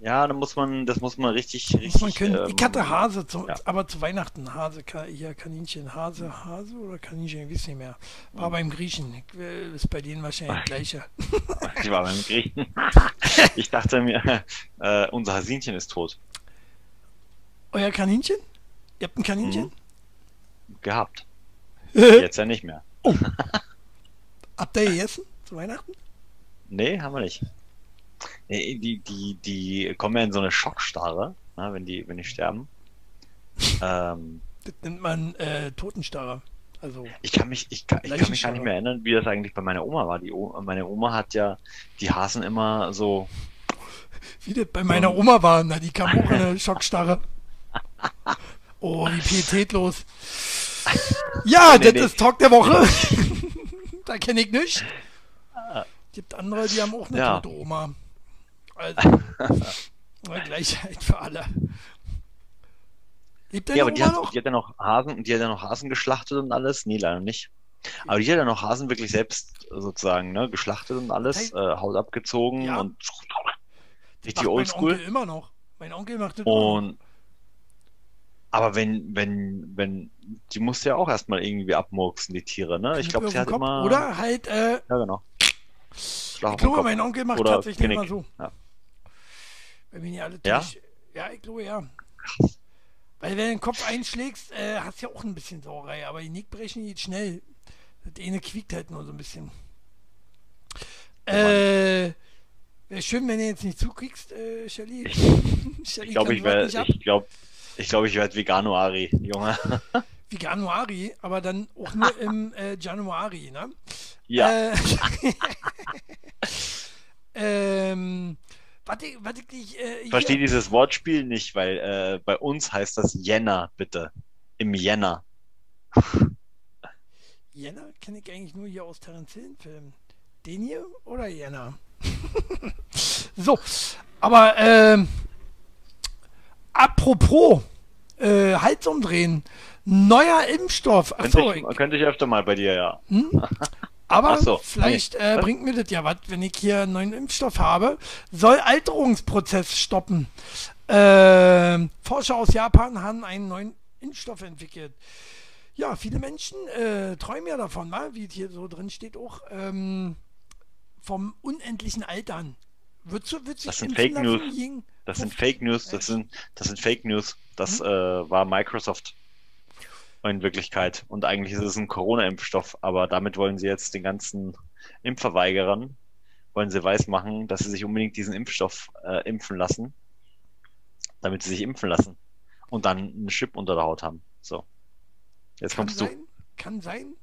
Ja, da muss man, das muss man richtig, muss richtig. man können. ähm, ich hatte Hase, zu, ja. aber zu Weihnachten Hase, hier Kaninchen, Hase, Hase oder Kaninchen, ich weiß nicht mehr. War beim Griechen. Ich, ist bei denen wahrscheinlich das gleiche. Ich war beim Griechen. Ich dachte mir, äh, unser Hasinchen ist tot. Euer Kaninchen? Ihr habt ein Kaninchen? Mhm. Gehabt. Jetzt ja nicht mehr. Habt ihr gegessen zu Weihnachten? Nee, haben wir nicht. Die, die, die kommen ja in so eine Schockstarre, ne, wenn die, wenn die sterben. Ähm, Das nennt man äh, Totenstarre. Also, ich kann mich, ich kann, ich kann mich gar nicht mehr erinnern, wie das eigentlich bei meiner Oma war. Die o meine Oma hat ja die Hasen immer so, wie das bei meiner Oma war, na, die kam auch in eine Schockstarre. Oh, wie pietätlos. Ja, Nee, das nee. ist Talk der Woche. da kenne ich nicht. Gibt andere, die haben auch eine Ja. tote Oma. Also, Gleichheit für alle. Lebt ja, aber die hat, noch? die hat ja noch Hasen, die hat ja noch Hasen geschlachtet und alles. Nee, leider nicht. Aber die hat ja noch Hasen wirklich selbst sozusagen, ne, geschlachtet und alles, Hey. äh, Haut abgezogen Ja. und richtig macht mein oldschool. Onkel immer noch. Mein Onkel macht das immer noch. Und aber wenn, wenn, wenn, die musste ja auch erstmal irgendwie abmurksen, die Tiere, ne? Ich glaube, sie hat Kopf. immer. Oder halt, äh, Ja, genau. Ich glaube, mein Onkel macht tatsächlich Genick. immer so. Ja. Wenn wir nicht alle Ja? durch. Ja, ich glaube ja. Weil wenn du den Kopf einschlägst, äh, hast du ja auch ein bisschen Sauerei, aber die Nickbrechen geht schnell. Das eine quiekt halt nur so ein bisschen. Äh, wäre schön, wenn du jetzt nicht zukriegst, äh, Shelly. Ich glaube, ich ab. ich glaube, ich glaube, ich werde Veganuari, Junge. Wie Januari, aber dann auch nur im äh, Januari, ne? Ja. Äh, ähm, warte, warte, ich, äh, Ich verstehe dieses Wortspiel nicht, weil äh, bei uns heißt das Jänner, bitte. Im Jänner. Jänner kenne ich eigentlich nur hier aus Terence Hill Filmen. Den hier oder Jänner? so, aber ähm, apropos äh, Hals umdrehen. Neuer Impfstoff. Könnte Achso, ich, könnte ich öfter mal bei dir, ja. aber so, vielleicht nee. äh, bringt mir das ja was, wenn ich hier einen neuen Impfstoff habe. Soll Alterungsprozess stoppen. Ähm, Forscher aus Japan haben einen neuen Impfstoff entwickelt. Ja, viele Menschen äh, träumen ja davon, wa? wie es hier so drin steht auch, ähm, vom unendlichen Altern. Würdest du, würdest Das sind Fake lassen News. gegen Das sind 50? Fake News, das sind, das sind Fake News. Das Hm? äh, war Microsoft in Wirklichkeit. Und eigentlich ist es ein Corona-Impfstoff, aber damit wollen sie jetzt den ganzen Impfverweigerern, wollen sie weismachen, dass sie sich unbedingt diesen Impfstoff äh, impfen lassen, damit sie sich impfen lassen und dann einen Chip unter der Haut haben. So. Jetzt Kann kommst du. sein, kann sein.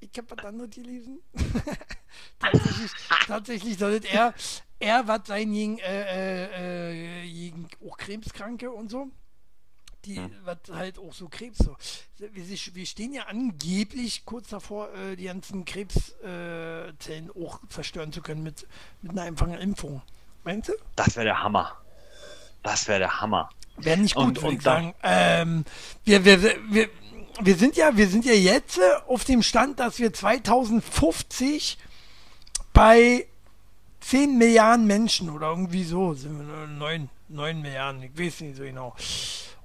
Ich habe was anderes gelesen. tatsächlich, tatsächlich sollte er, er was sein gegen, äh, äh, äh, gegen auch Krebskranke und so. Die, Hm. was halt auch so Krebs so. Wir, wir stehen ja angeblich kurz davor, äh, die ganzen Krebszellen äh, auch zerstören zu können mit, mit einer einfachen Impfung. Meinst du? Das wäre der Hammer. Das wäre der Hammer. Wäre nicht gut, Und- würde und sagen. Ähm, wir, wir, wir, wir, sind ja, wir sind ja jetzt äh, auf dem Stand, dass wir 2050 bei 10 Milliarden Menschen oder irgendwie so sind wir 9, 9 Milliarden, ich weiß nicht so genau.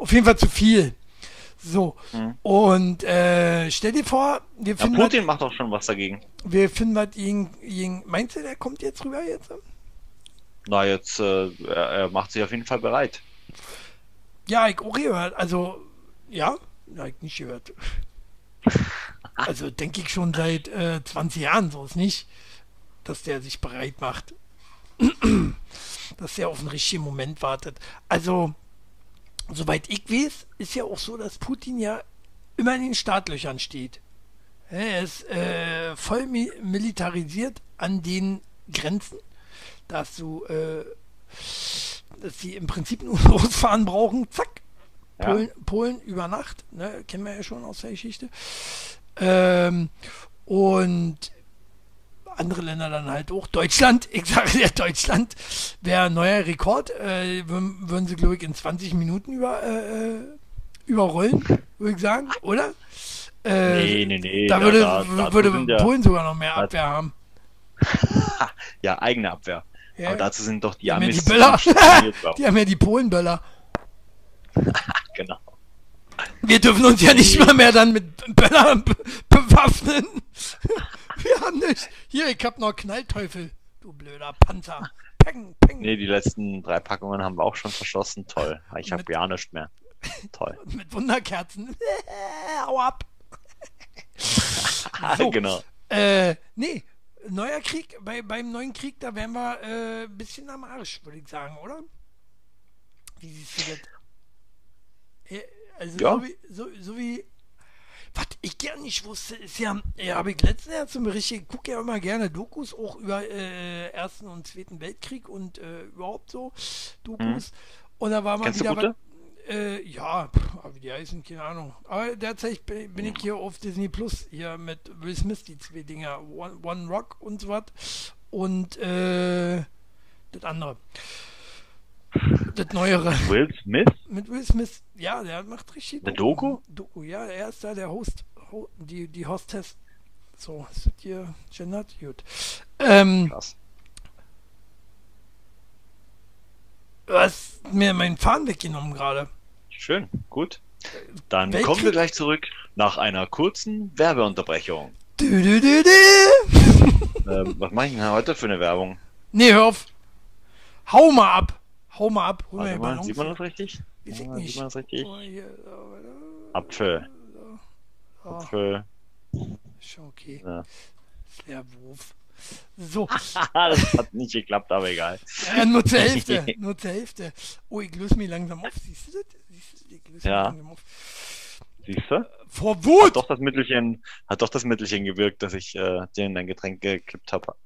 Auf jeden Fall zu viel. So. Mhm. Und äh, stell dir vor, wir Ja, finden was, Putin macht doch schon was dagegen. wir finden was gegen, gegen, meinst du, der kommt jetzt rüber jetzt? Na, jetzt, äh, er, er macht sich auf jeden Fall bereit. Ja, ich auch gehört. Also, ja, ja, ich nicht gehört. Also denke ich schon seit äh, 20 Jahren, so ist nicht. dass der sich bereit macht. dass er auf den richtigen Moment wartet. Also, soweit ich weiß, ist ja auch so, dass Putin ja immer in den Startlöchern steht. Er ist äh, voll mi militarisiert an den Grenzen, dass du, äh, dass sie im Prinzip nur losfahren brauchen, zack. Ja. Polen, Polen über Nacht, ne, kennen wir ja schon aus der Geschichte. Ähm, und andere Länder dann halt auch. Deutschland, ich sage ja, Deutschland wäre ein neuer Rekord. Äh, würden, würden sie, glaube ich, in 20 Minuten über, äh, äh, überrollen, würde ich sagen, oder? Äh, nee, nee, nee. Da würde, da, da, würde Polen ja, sogar noch mehr Abwehr haben. ja, eigene Abwehr. Ja. Aber dazu sind doch die, Amis. Die, die haben ja die Polenböller. genau. Wir dürfen uns ja nicht mal mehr dann mit Böllern bewaffnen. Wir haben nicht. Hier, ich hab noch Knallteufel. Du blöder Panzer. Peng, peng. Nee, die letzten drei Packungen haben wir auch schon verschossen. Toll. Ich habe ja nichts mehr. Toll. mit Wunderkerzen. Hau ab. so, genau. Äh, nee, neuer Krieg, bei, beim neuen Krieg, da wären wir äh, ein bisschen am Arsch, würde ich sagen, oder? Wie siehst du das? Äh, also ja. so, wie, so, so wie was ich gerne nicht wusste, ist ja, ja habe ich letztens ja zum Bericht, ich gucke ja immer gerne Dokus, auch über äh, Ersten und Zweiten Weltkrieg und äh, überhaupt so Dokus. Mhm. Und da war mal Kennst wieder was, äh, ja, wie die heißen, keine Ahnung. Aber derzeit bin ich hier auf Disney Plus, hier mit Will Smith, die zwei Dinger, One, One Rock und so was. Und äh, das andere. Das Neuere. Will Smith? Mit Will Smith, ja, der macht richtig. Der Doku? Doku, ja, er ist da der Host, die, die Hostess. So, ist das hier gendert? Gut. Ähm, Krass. Du hast mir meinen Faden weggenommen gerade. Schön, gut. Dann Weltkrieg? kommen wir gleich zurück nach einer kurzen Werbeunterbrechung. Du, du, du, ähm, was mache ich denn heute für eine Werbung? Nee, hör auf. Hau mal ab. Hau mal ab. Hol mal, sieht man das richtig? Weiß ich nicht. Sieht man das richtig? Apfel. Oh. Apfel. Schon okay. Ja. Der Wurf. So. das hat nicht geklappt, aber egal. Ja, nur zur Hälfte. nur zur Hälfte. Oh, ich löse mich langsam auf. Siehst du das? Siehst du, ich löse ja. mich langsam auf. Siehst du? Vor Wut! Hat doch das Mittelchen, hat doch das Mittelchen gewirkt, dass ich äh, dir in dein Getränk gekippt habe.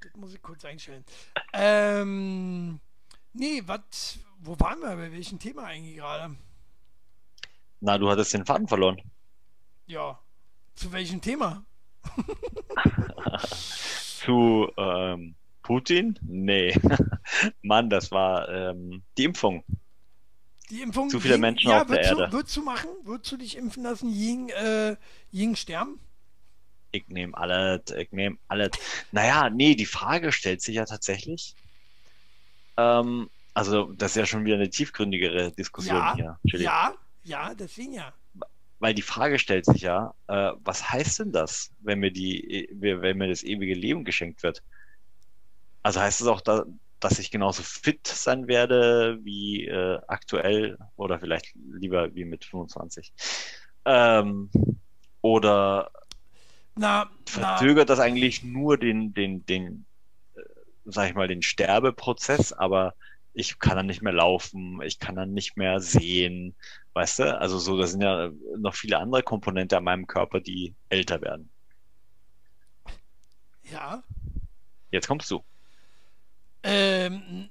das muss ich kurz einstellen. Ähm, Nee, was, wo waren wir? Bei welchem Thema eigentlich gerade? Na, du hattest den Faden verloren. Ja. Zu welchem Thema? Zu ähm, Putin? Nee. Mann, das war ähm, die Impfung. Die Impfung? Zu viele Menschen ja, auf der Erde. Du, würdest du machen? Würdest du dich impfen lassen, Ying, äh, Ying sterben? Ich nehme alles, ich nehme alles. Naja, nee, die Frage stellt sich ja tatsächlich, ähm, also, das ist ja schon wieder eine tiefgründigere Diskussion ja, hier. Ja, ja, deswegen ja. Weil die Frage stellt sich ja, äh, was heißt denn das, wenn mir die, wenn mir das ewige Leben geschenkt wird? Also heißt es auch, da, dass ich genauso fit sein werde wie äh, aktuell oder vielleicht lieber wie mit 25? Ähm, oder na, verzögert na. das eigentlich nur den, den, den, sag ich mal, den Sterbeprozess, aber ich kann dann nicht mehr laufen, ich kann dann nicht mehr sehen, weißt du? Also so, da sind ja noch viele andere Komponente an meinem Körper, die älter werden. Ja. Jetzt kommst du. Ähm,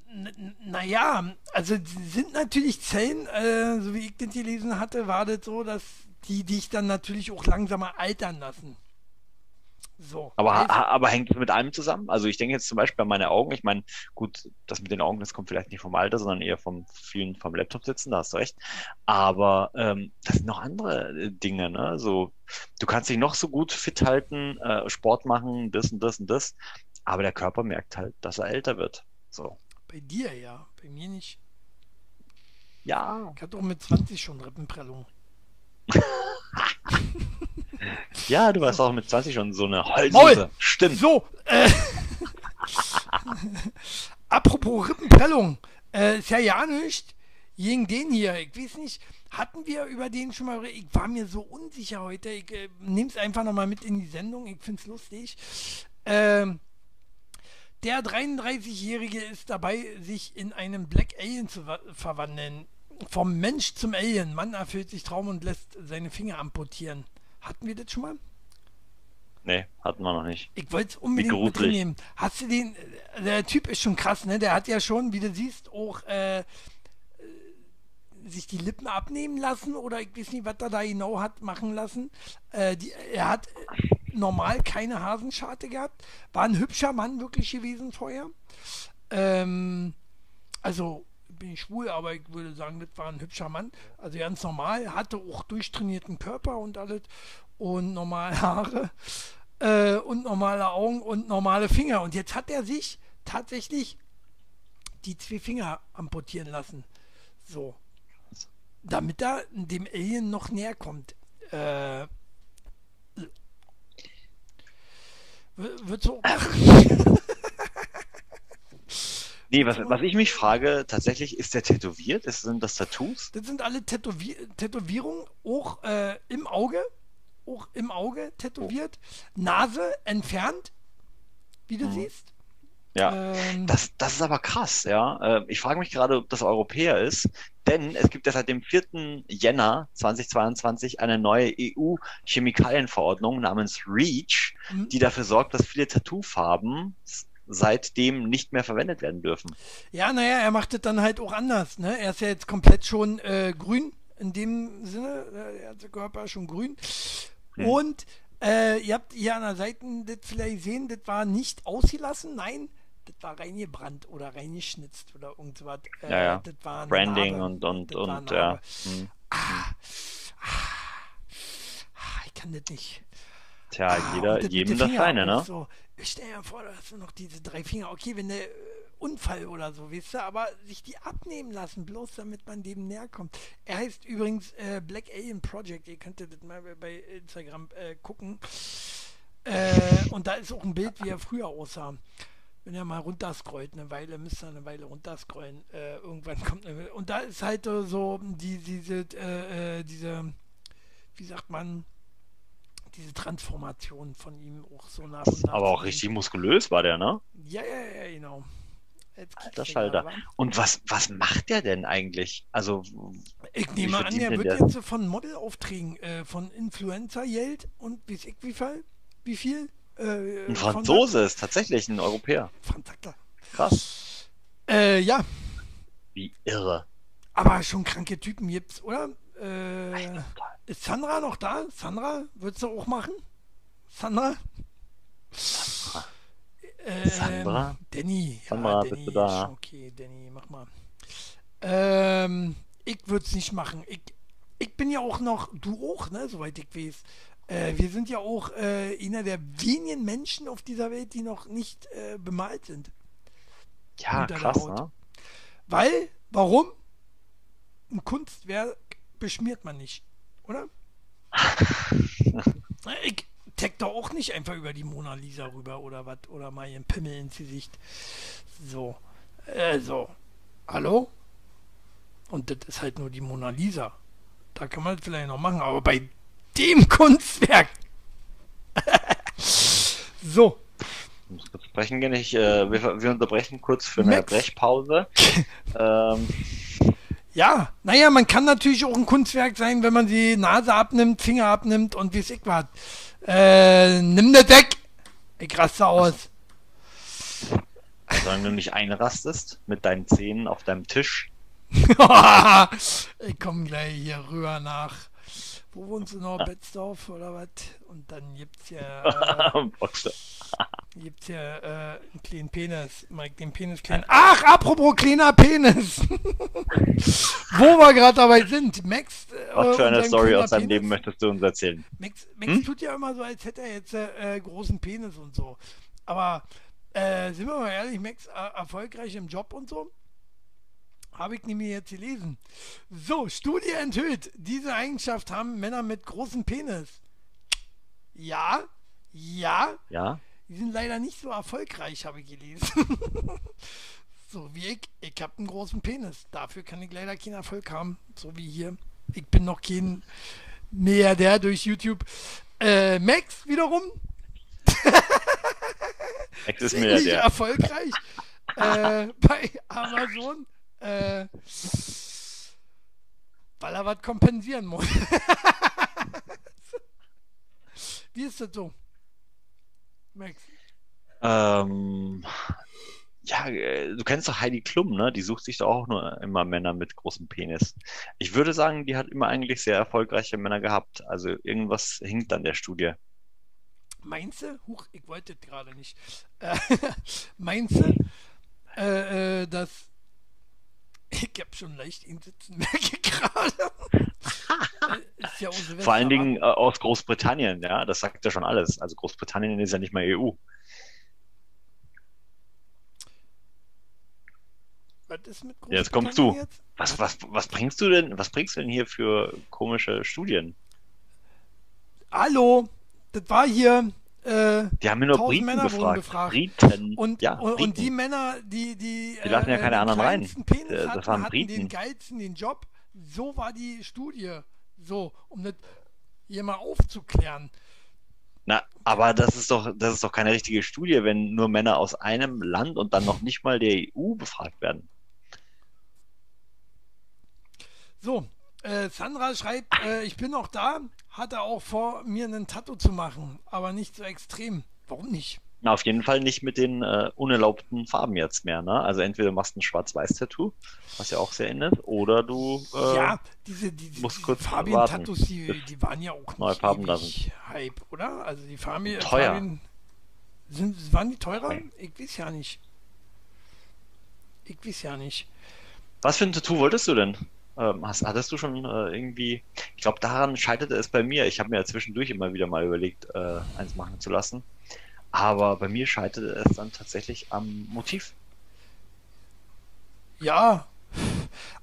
naja, also sind natürlich Zellen, äh, so wie ich das gelesen hatte, war das so, dass die dich dann natürlich auch langsamer altern lassen. So. Aber, also, aber hängt es mit allem zusammen? Also ich denke jetzt zum Beispiel an meine Augen. Ich meine, gut, das mit den Augen, das kommt vielleicht nicht vom Alter, sondern eher vom vielen vom Laptop sitzen, da hast du recht. Aber ähm, das sind noch andere äh, Dinge, ne? So, du kannst dich noch so gut fit halten, äh, Sport machen, das und das und das, aber der Körper merkt halt, dass er älter wird. So. Bei dir ja, bei mir nicht. Ja. Ich hatte auch mit 20 schon Rippenprellung. Ja, du warst auch mit 20 schon so eine Holzhose. Stimmt. So, äh, apropos Rippenprellung, äh, ist ja ja nicht gegen den hier. Ich weiß nicht, hatten wir über den schon mal. Ich war mir so unsicher heute. Ich äh, nehme es einfach nochmal mit in die Sendung. Ich finde es lustig. Ähm, der 33-Jährige ist dabei, sich in einen Black Alien zu verwandeln. Vom Mensch zum Alien. Mann erfüllt sich Traum und lässt seine Finger amputieren. Hatten wir das schon mal? Nee, hatten wir noch nicht. Ich wollte es unbedingt mitnehmen. Hast du den, der Typ ist schon krass, ne? Der hat ja schon, wie du siehst, auch äh, sich die Lippen abnehmen lassen oder ich weiß nicht, was er da genau hat machen lassen. Äh, die, er hat normal keine Hasenscharte gehabt. War ein hübscher Mann wirklich gewesen vorher. Ähm, also bin ich schwul, aber ich würde sagen, das war ein hübscher Mann. Also ganz normal, hatte auch durchtrainierten Körper und alles und normale Haare äh, und normale Augen und normale Finger. Und jetzt hat er sich tatsächlich die zwei Finger amputieren lassen. So. Damit er dem Alien noch näher kommt. Äh, wird so. Nee, was, was ich mich frage, tatsächlich, ist der tätowiert? Ist, sind das Tattoos? Das sind alle Tätowier Tätowierungen, auch äh, im Auge, auch im Auge tätowiert, oh. Nase entfernt, wie du mhm. siehst. Ja, ähm, das, das ist aber krass, ja. Ähm, ich frage mich gerade, ob das Europäer ist, denn es gibt ja seit dem 4. Jänner 2022 eine neue EU-Chemikalienverordnung namens REACH, mhm. die dafür sorgt, dass viele Tattoofarben seitdem nicht mehr verwendet werden dürfen. Ja, naja, er macht es dann halt auch anders. Ne? Er ist ja jetzt komplett schon äh, grün, in dem Sinne, äh, der ganze Körper schon grün. Hm. Und äh, ihr habt hier an der Seite das vielleicht sehen, das war nicht ausgelassen, nein, das war reingebrannt oder reingeschnitzt oder irgendwas. Äh, ja, ja. Das war Branding Narbe. und, und, und, ja. Hm. Ah, ah, ah, ich kann das nicht. Tja, ah, jeder, jedem das seine, ne? So, stell dir vor, da hast du noch diese drei Finger. Okay, wenn der äh, Unfall oder so, weißt du, aber sich die abnehmen lassen, bloß damit man dem näher kommt. Er heißt übrigens äh, Black Alien Project. Ihr könnt das mal bei Instagram äh, gucken. Äh, und da ist auch ein Bild, wie er früher aussah. Wenn er mal runterscrollt, eine Weile, müsst ihr eine Weile runterscrollen. Äh, irgendwann kommt eine. Und da ist halt so die, diese, äh, diese, wie sagt man, diese Transformation von ihm auch so nach und nach. Aber auch richtig muskulös war der, ne? Ja, ja, ja, genau. Alter Schalter. Und was, was macht der denn eigentlich? Also, ich nehme an, der wird der? jetzt von Modelaufträgen, äh, von Influencer Geld und wie, wie viel? Wie viel? Äh, ein Franzose ist tatsächlich ein Europäer. Franzakler. Krass. Äh, ja. Wie irre. Aber schon kranke Typen gibt's, oder? Äh, ist Sandra noch da? Sandra, würdest du auch machen? Sandra? Sandra. Ähm, Sandra? Danny. Sandra, ja, Danny, da? Okay, Danny, mach mal. Ähm, ich würde es nicht machen. Ich, ich bin ja auch noch, du auch, ne, soweit ich weiß. Äh, wir sind ja auch äh, einer der wenigen Menschen auf dieser Welt, die noch nicht äh, bemalt sind. Ja, krass, ne? Weil, warum? Ein Kunstwerk beschmiert man nicht, oder? ich tag da auch nicht einfach über die Mona Lisa rüber oder was, oder mal ihren Pimmel ins Gesicht. So, also, hallo? Und das ist halt nur die Mona Lisa. Da kann man das vielleicht noch machen, aber bei dem Kunstwerk. so. Ich muss kurz sprechen gehen. Ich, äh, wir, wir, unterbrechen kurz für eine Max. Brechpause. ähm, ja, naja, man kann natürlich auch ein Kunstwerk sein, wenn man die Nase abnimmt, Finger abnimmt und wie es ich was. Äh, nimm das weg! Ich raste aus. Solange du nicht einrastest mit deinen Zähnen auf deinem Tisch. ich komme gleich hier rüber nach. Wo wohnst du noch? Betzdorf oder was? Und dann gibt's ja. Äh, gibt's ja äh, einen kleinen Penis. Mike, den Penis klein. Ach, apropos kleiner Penis! Wo wir gerade dabei sind. Max. Äh, Was für eine Story aus deinem Leben möchtest du uns erzählen? Max, Max hm? tut ja immer so, als hätte er jetzt äh, großen Penis und so. Aber äh, sind wir mal ehrlich, Max, äh, erfolgreich im Job und so? Habe ich nämlich jetzt gelesen. So, Studie enthüllt. Diese Eigenschaft haben Männer mit großem Penis. Ja, ja. Ja. Die sind leider nicht so erfolgreich, habe ich gelesen. so wie ich. Ich habe einen großen Penis. Dafür kann ich leider keinen Erfolg haben. So wie hier. Ich bin noch kein Milliardär durch YouTube. Äh, Max wiederum. Ex ist Milliardär. erfolgreich äh, bei Amazon, äh, weil er was kompensieren muss. Wie ist das so? Max? Ähm, ja, äh, du kennst doch Heidi Klum, ne? Die sucht sich doch auch nur immer Männer mit großem Penis. Ich würde sagen, die hat immer eigentlich sehr erfolgreiche Männer gehabt. Also irgendwas hinkt an der Studie. Meinst du? Huch, ich wollte gerade nicht. Äh, meinst du, äh, äh, dass. Ich hab schon leicht ihn sitzen, gerade. Äh, ja Vor allen? Dingen äh, aus Großbritannien, ja, das sagt ja schon alles. Also Großbritannien ist ja nicht mehr EU. Was ist mit Jetzt kommst Großbritannien du. Jetzt? Was, was, was bringst du denn, was bringst du denn hier für komische Studien? Hallo, das war hier. Äh, Die haben nur Briten Männer gefragt. befragt. Briten. und, ja, und, und Briten. die Männer, die, die, Die lassen ja keine den anderen rein. Penis Äh, das hatten, waren hatten Briten. den geilsten den Job. So war die Studie. So, um das hier mal aufzuklären. Na, aber das ist doch, das ist doch keine richtige Studie, wenn nur Männer aus einem Land und dann noch nicht mal der EU befragt werden. So, äh, Sandra schreibt, äh, ich bin noch da, hatte auch vor, mir einen Tattoo zu machen, aber nicht so extrem. Warum nicht? Na, auf jeden Fall nicht mit den äh, unerlaubten Farben jetzt mehr, ne? Also entweder du machst ein Schwarz-Weiß-Tattoo, was ja auch sehr ist, oder du äh, ja, diese, diese, musst diese kurz Fabian-Tattoos, die, die waren ja auch neue nicht Farben da Hype, oder? Also die Fabian, Teuer. Fabian sind, waren die teurer? Teuer. Ich weiß ja nicht. Ich weiß ja nicht. Was für ein Tattoo wolltest du denn? Ähm, hast, hattest du schon äh, irgendwie, ich glaube, daran scheiterte es bei mir. Ich habe mir ja zwischendurch immer wieder mal überlegt, äh, eins machen zu lassen. Aber bei mir scheiterte es dann tatsächlich am Motiv. Ja,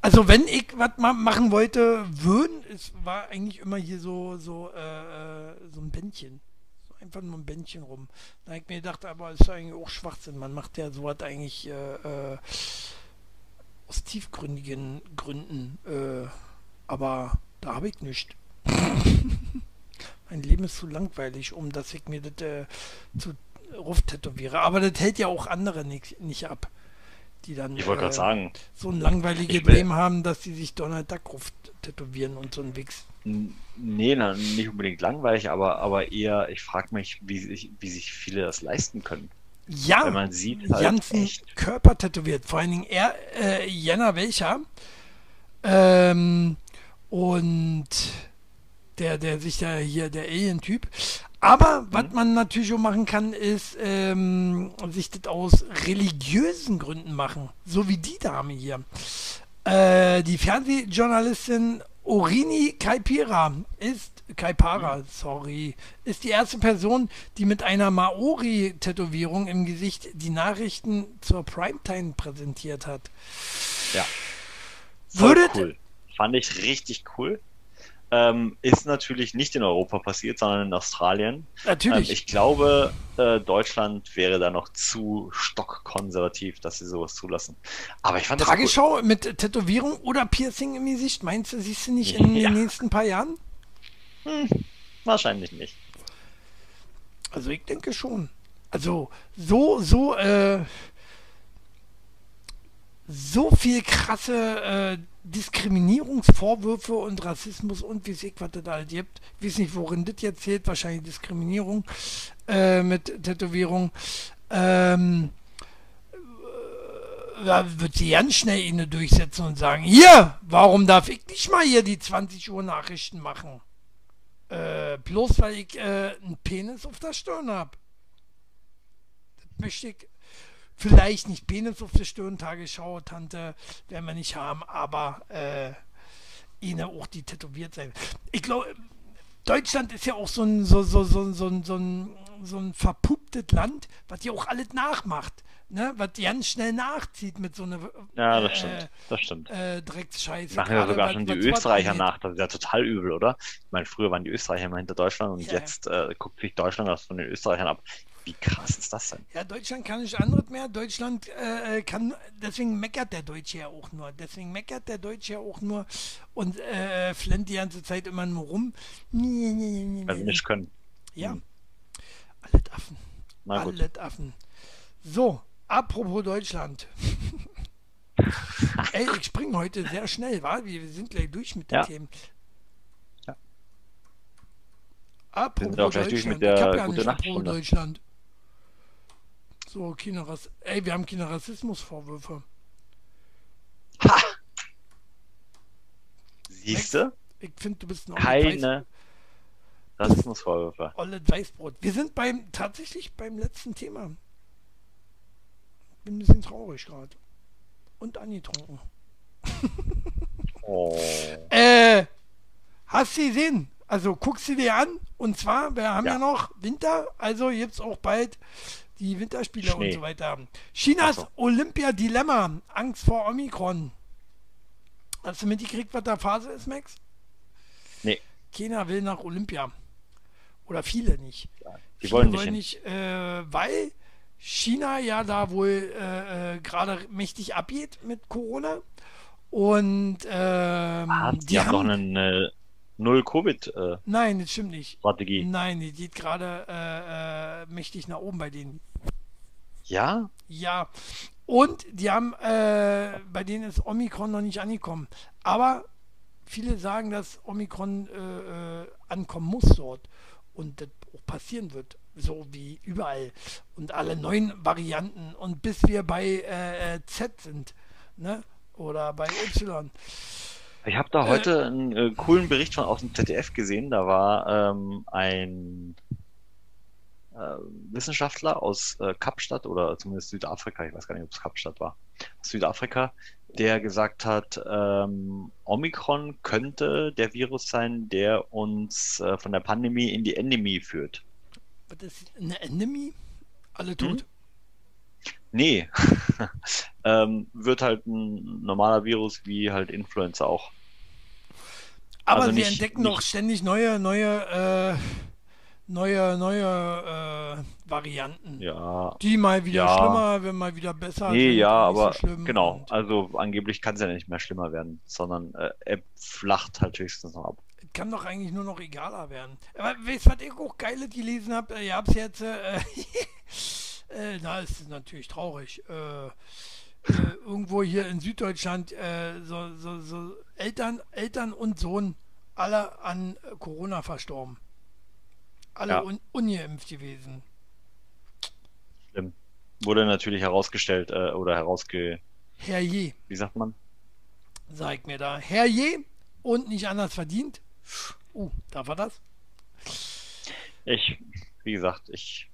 also wenn ich was ma machen wollte, würden, es war eigentlich immer hier so so äh, äh, so ein Bändchen. So einfach nur ein Bändchen rum. Da habe ich mir gedacht, aber ist eigentlich auch Schwachsinn. Man macht ja sowas eigentlich äh, äh, aus tiefgründigen Gründen. Äh, aber da habe ich nichts. mein Leben ist zu langweilig, um dass ich mir das äh, zu Ruf tätowiere. Aber das hält ja auch andere nicht, nicht ab. Die dann Ich wollte gerade äh, sagen, so ein langweiliges Leben haben, dass sie sich Donald Duck Ruf tätowieren und so ein Wix. n- nee, na, nicht unbedingt langweilig, aber, aber eher, ich frage mich, wie sich, wie sich viele das leisten können. Ja, Wenn man sieht, halt ganzen echt. Körper tätowiert. Vor allen Dingen er, äh, Jenna Welcher. Ähm, und der, der sich da hier, der Alien-Typ. Aber was Mhm. man natürlich auch machen kann, ist ähm, sich das aus religiösen Gründen machen. So wie die Dame hier. Äh, die Fernsehjournalistin Orini Kaipira ist Kaipara, Mhm. sorry, ist die erste Person, die mit einer Maori-Tätowierung im Gesicht die Nachrichten zur Primetime präsentiert hat. Ja. Voll Würdet- cool. Fand ich richtig cool. Ähm, ist natürlich nicht in Europa passiert, sondern in Australien. Ähm, Natürlich. ich glaube, äh, Deutschland wäre da noch zu stockkonservativ, dass sie sowas zulassen. Aber ich fand das cool. Tagesschau mit Tätowierung oder Piercing im Gesicht, meinst du, siehst du nicht in Ja. den nächsten paar Jahren? Wahrscheinlich nicht. Also ich denke schon. Also so, so, äh, so viel krasse äh, Diskriminierungsvorwürfe und Rassismus und wie sich was das da halt gibt. Ich weiß nicht, worin das jetzt zählt, wahrscheinlich Diskriminierung äh, mit Tätowierung. Ähm, äh, da wird sie ganz schnell ihnen durchsetzen und sagen, hier, warum darf ich nicht mal hier die 20 Uhr Nachrichten machen? Äh, bloß weil ich äh, einen Penis auf der Stirn habe. Das möchte ich vielleicht nicht Penis auf der Stirn, Tagesschau, Tante, werden wir nicht haben, aber äh, ihnen auch die tätowiert sein. Ich glaube, Deutschland ist ja auch so ein, so, so, so, so, ein- so, ein, so ein verpupptes Land, was ja auch alles nachmacht. Ne? Was ganz schnell nachzieht mit so einer Ja, das äh, stimmt. Das stimmt. äh, Drecksscheiße. Machen ja sogar schon die Österreicher nach. Das ist ja total übel, oder? Ich meine, früher waren die Österreicher immer hinter Deutschland und Ja, jetzt äh, guckt sich Deutschland das von den Österreichern ab. Wie krass ist das denn? Ja, Deutschland kann nicht anderes mehr. Deutschland äh, kann, deswegen meckert der Deutsche ja auch nur. Deswegen meckert der Deutsche ja auch nur und äh, flennt die ganze Zeit immer nur rum. Weil sie nicht können. Ja, Mhm. alle Affen. Na gut. Alle Affen. So, apropos Deutschland. Ey, ich springe heute sehr schnell, wa? Wir sind gleich durch mit den Ja. Themen. Ja. Apropos sind auch gleich durch Deutschland. mit der ich hab ja nicht Nacht apropos. Deutschland. So, keine Rass Ey, wir haben keine Rassismusvorwürfe. Ha! Siehst du? Ich finde, du bist olles Keine Rassismusvorwürfe. Olle Weißbrot. Wir sind beim tatsächlich beim letzten Thema. Bin ein bisschen traurig gerade. Und angetrunken. Oh. Äh, hast du gesehen? Also guckst du dir an. Und zwar, wir haben ja, Ja. noch Winter, also jetzt auch bald die Winterspiele und Schnee. so weiter. Chinas so. Olympia-Dilemma. Angst vor Omikron. Hast du mitgekriegt, was da Phase ist, Max? Nee, Keiner will nach Olympia. Oder viele nicht. die Viele wollen nicht hin. äh, weil China ja da wohl äh, äh, gerade mächtig abgeht mit Corona. Und ähm, Ah, die, haben doch eine Null-Covid-Strategie. Nein, das stimmt nicht. Nein, die geht gerade äh, äh, mächtig nach oben bei denen. Ja? Ja. Und die haben, äh, bei denen ist Omikron noch nicht angekommen. Aber viele sagen, dass Omikron äh, äh, ankommen muss dort. Und das auch passieren wird. So wie überall. Und alle neuen Varianten. Und bis wir bei äh, äh, Z sind. Ne? Oder bei Y. Ich habe da heute einen äh, coolen Bericht von aus dem ZDF gesehen. Da war ähm, ein äh, Wissenschaftler aus äh, Kapstadt oder zumindest Südafrika, ich weiß gar nicht, ob es Kapstadt war, aus Südafrika, der gesagt hat, ähm, Omikron könnte der Virus sein, der uns äh, von der Pandemie in die Endemie führt. Was ist eine Endemie? Alle tot? Nee, ähm, wird halt ein normaler Virus wie halt Influenza auch. Aber Also sie nicht- entdecken doch ständig neue, neue, äh, neue, neue äh, Varianten. Ja, Die mal wieder Ja. schlimmer, wenn mal wieder besser. Nee, sind ja, aber so genau. Also angeblich kann es ja nicht mehr schlimmer werden, sondern äh, er flacht halt höchstens noch ab. Es kann doch eigentlich nur noch egaler werden. Aber weißt was ich auch Geiles gelesen habe? Ihr habt jetzt, äh, äh, na, es ist natürlich traurig. Äh, äh, irgendwo hier in Süddeutschland äh, so, so, so Eltern, Eltern und Sohn alle an äh, Corona verstorben. Alle Ja. un ungeimpft gewesen. Schlimm. Wurde natürlich herausgestellt äh, oder herausge... Herrje, Wie sagt man? sagt mir da. Herrje und nicht anders verdient. Uh, darf er das? Ich, wie gesagt, ich...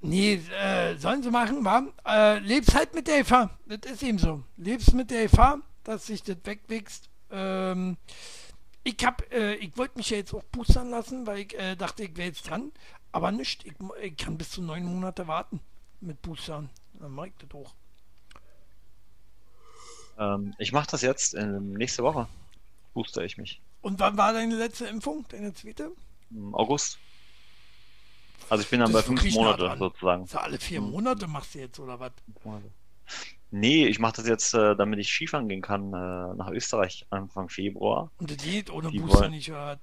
Nee, äh, sollen sie machen, wa? Äh, lebst halt mit der Gefahr. Das ist eben so. Lebst mit der Gefahr, dass sich das wegwächst. Ähm, ich hab, äh, ich wollte mich ja jetzt auch boostern lassen, weil ich äh, dachte, ich wäre jetzt dran. Aber nicht. Ich, ich kann bis zu neun Monate warten mit Boostern. Dann mach ich das auch. Ähm, ich mache das jetzt äh, nächste Woche. Booster ich mich. Und wann war deine letzte Impfung? Deine zweite? Im August. Also ich bin dann Das bei fünf Monate sozusagen. So alle vier Hm. Monate machst du jetzt, oder was? Nee, ich mache das jetzt, äh, damit ich Skifahren gehen kann, äh, nach Österreich Anfang Februar. Und das geht ohne Die Booster wollen- nicht, oder?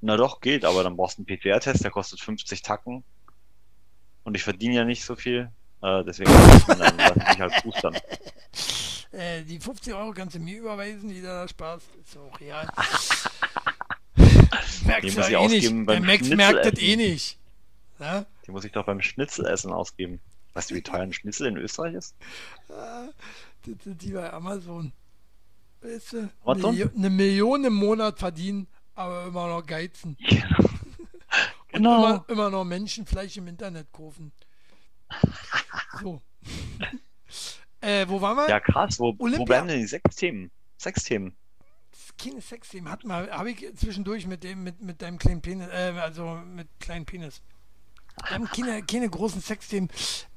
Na doch, geht, aber dann brauchst du einen PCR-Test, der kostet 50 Tacken. Und ich verdiene ja nicht so viel. Äh, deswegen muss dann ich mich halt boostern. Äh, die 50 Euro kannst du mir überweisen, die da Spaß. Ist auch real. Merkst du eh nicht. ausgeben Der Max Schnitzel merkt das eh nicht. Ja? Die muss ich doch beim Schnitzelessen ausgeben. Weißt du, wie teuer ein Schnitzel in Österreich ist? Ah, Das sind die bei Amazon. Weißt du? Milio- eine Million im Monat verdienen, aber immer noch geizen. Und Genau. immer, immer noch Menschenfleisch im Internet kaufen. So. Äh, wo waren wir? Ja, krass. Wo, wo bleiben denn die Sexthemen? Sexthemen. Das ist keine Sexthemen. Hat mal, habe ich zwischendurch mit dem, mit, mit deinem kleinen Penis, äh, also mit kleinen Penis. Wir haben keine, keine großen Sexthemen.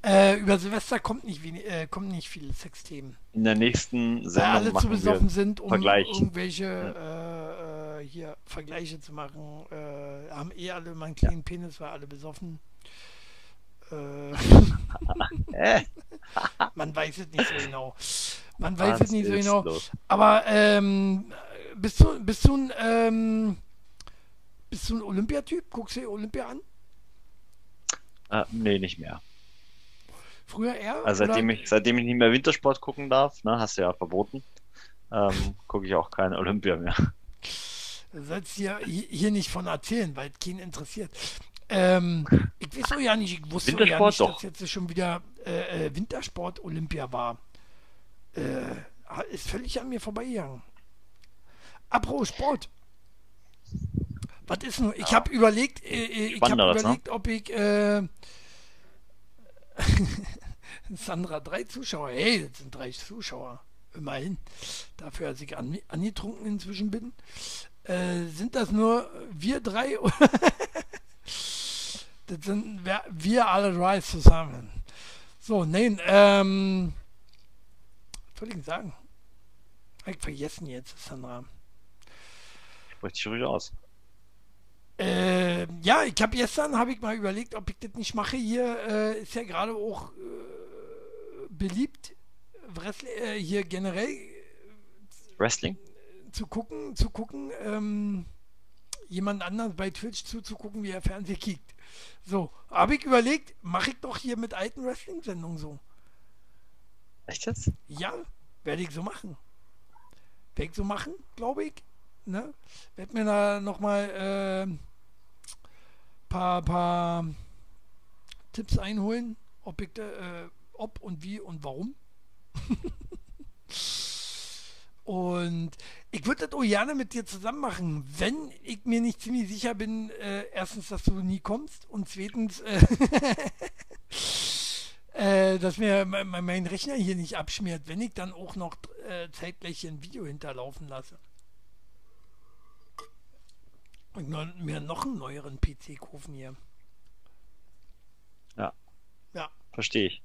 Äh, über Silvester kommt nicht, wenig, äh, kommen nicht viele Sexthemen. In der nächsten Weil Sendung alle zu besoffen sind, um Vergleich. irgendwelche äh, äh, hier Vergleiche zu machen. Äh, haben eh alle immer einen kleinen Penis, weil alle besoffen. Äh, man weiß es nicht so genau. Man weiß es nicht so genau. Aber ähm, bist du bist du ein ähm, bist du ein Olympiatyp? Guckst du dir Olympia an? Äh, nee, nicht mehr. Früher eher? Also seitdem oder? ich, seitdem ich nicht mehr Wintersport gucken darf, ne, hast du ja verboten, ähm, gucke ich auch keine Olympia mehr. Du sollst hier, hier nicht von erzählen, weil es keinen interessiert. Ähm, ich weiß auch ja nicht, ich wusste ja nicht, doch. dass jetzt schon wieder äh, äh, Wintersport Olympia war. Äh, ist völlig an mir vorbeigegangen. Apropos Sport. Was ist nur? Ich habe überlegt, äh, äh, ich habe ne? überlegt, ob ich äh, Sandra, drei Zuschauer. Hey, das sind drei Zuschauer. Immerhin. Dafür, dass ich an, angetrunken inzwischen bin. Äh, sind das nur wir drei? das sind wir, alle drei zusammen. So, nein, ähm. Was soll ich sagen? Hab ich vergessen jetzt, Sandra. Sprich dich ruhig aus. Äh, ja, ich habe gestern habe ich mal überlegt, ob ich das nicht mache. Hier äh, ist ja gerade auch äh, beliebt, Wrestling, äh, hier generell Wrestling? zu gucken, zu gucken, ähm, jemand anderen bei Twitch zuzugucken, wie er Fernsehen kickt. So, habe ich überlegt, mache ich doch hier mit alten Wrestling-Sendungen so. Echt jetzt? Ja, werde ich so machen. Werde ich so machen, glaube ich. Ne? Werde mir da nochmal äh, paar, paar Tipps einholen, ob, ich äh, ob und wie und warum. und ich würde das auch gerne mit dir zusammen machen, wenn ich mir nicht ziemlich sicher bin, äh, erstens, dass du nie kommst und zweitens, äh, äh, dass mir mein, mein- Rechner hier nicht abschmiert, wenn ich dann auch noch äh, zeitgleich hier ein Video hinterlaufen lasse. Und mir noch einen neueren PC kaufen hier. Ja. Ja, Verstehe ich.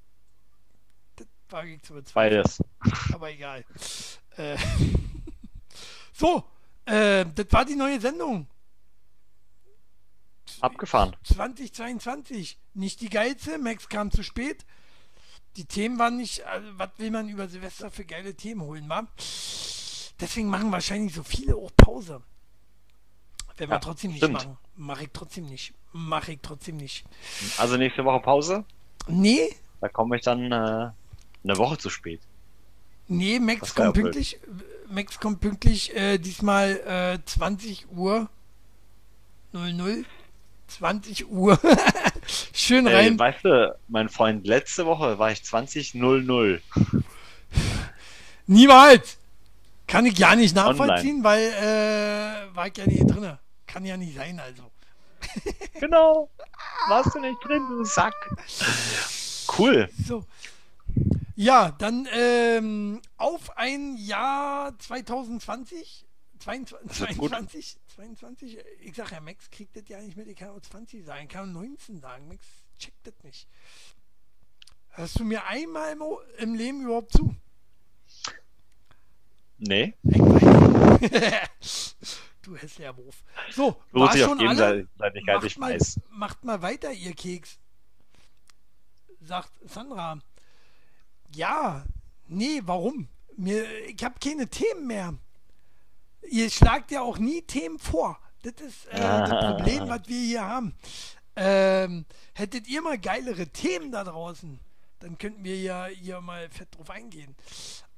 das wage ich zu bezweifeln. Beides. Aber egal. Äh, so, äh, das war die neue Sendung. Abgefahren. 2022. Nicht die geilste, Max kam zu spät. Die Themen waren nicht, also, was will man über Silvester für geile Themen holen, wa? Deswegen machen wahrscheinlich so viele auch Pause. Werden wir Ja, trotzdem nicht stimmt. machen. Mache ich trotzdem nicht. Mache ich trotzdem nicht. Also nächste Woche Pause. Nee, Da komme ich dann äh, eine Woche zu spät. Nee, Max kommt pünktlich. Max kommt pünktlich, äh, diesmal äh, 20 Uhr 00. 20 Uhr. Schön Ey, rein. weißt du, mein Freund, letzte Woche war ich 20.00. Niemals! Kann ich ja nicht nachvollziehen, weil äh, war ich ja nicht drinne. Kann ja nicht sein, also. Genau. Warst du nicht drin, du Sack. Cool. So. Ja, dann ähm, auf ein Jahr 2020. 22, Das wird gut. 22, 22, ich sag ja, Max kriegt das ja nicht mit, ich kann auch 20 sagen, ich kann auch 19 sagen, Max checkt das nicht. Hörst du mir einmal im, im Leben überhaupt zu? Nee. Du hässlicher Wurf. So, Beruht war sich auf schon alle? Gegenseitigkeit, ich Macht mal, weiß. macht mal weiter, ihr Keks. Sagt Sandra. Ja, nee, warum? Mir, ich habe keine Themen mehr. Ihr schlagt ja auch nie Themen vor. Das ist äh, das Ah. Problem, was wir hier haben. Ähm, hättet ihr mal geilere Themen da draußen, dann könnten wir ja hier mal fett drauf eingehen.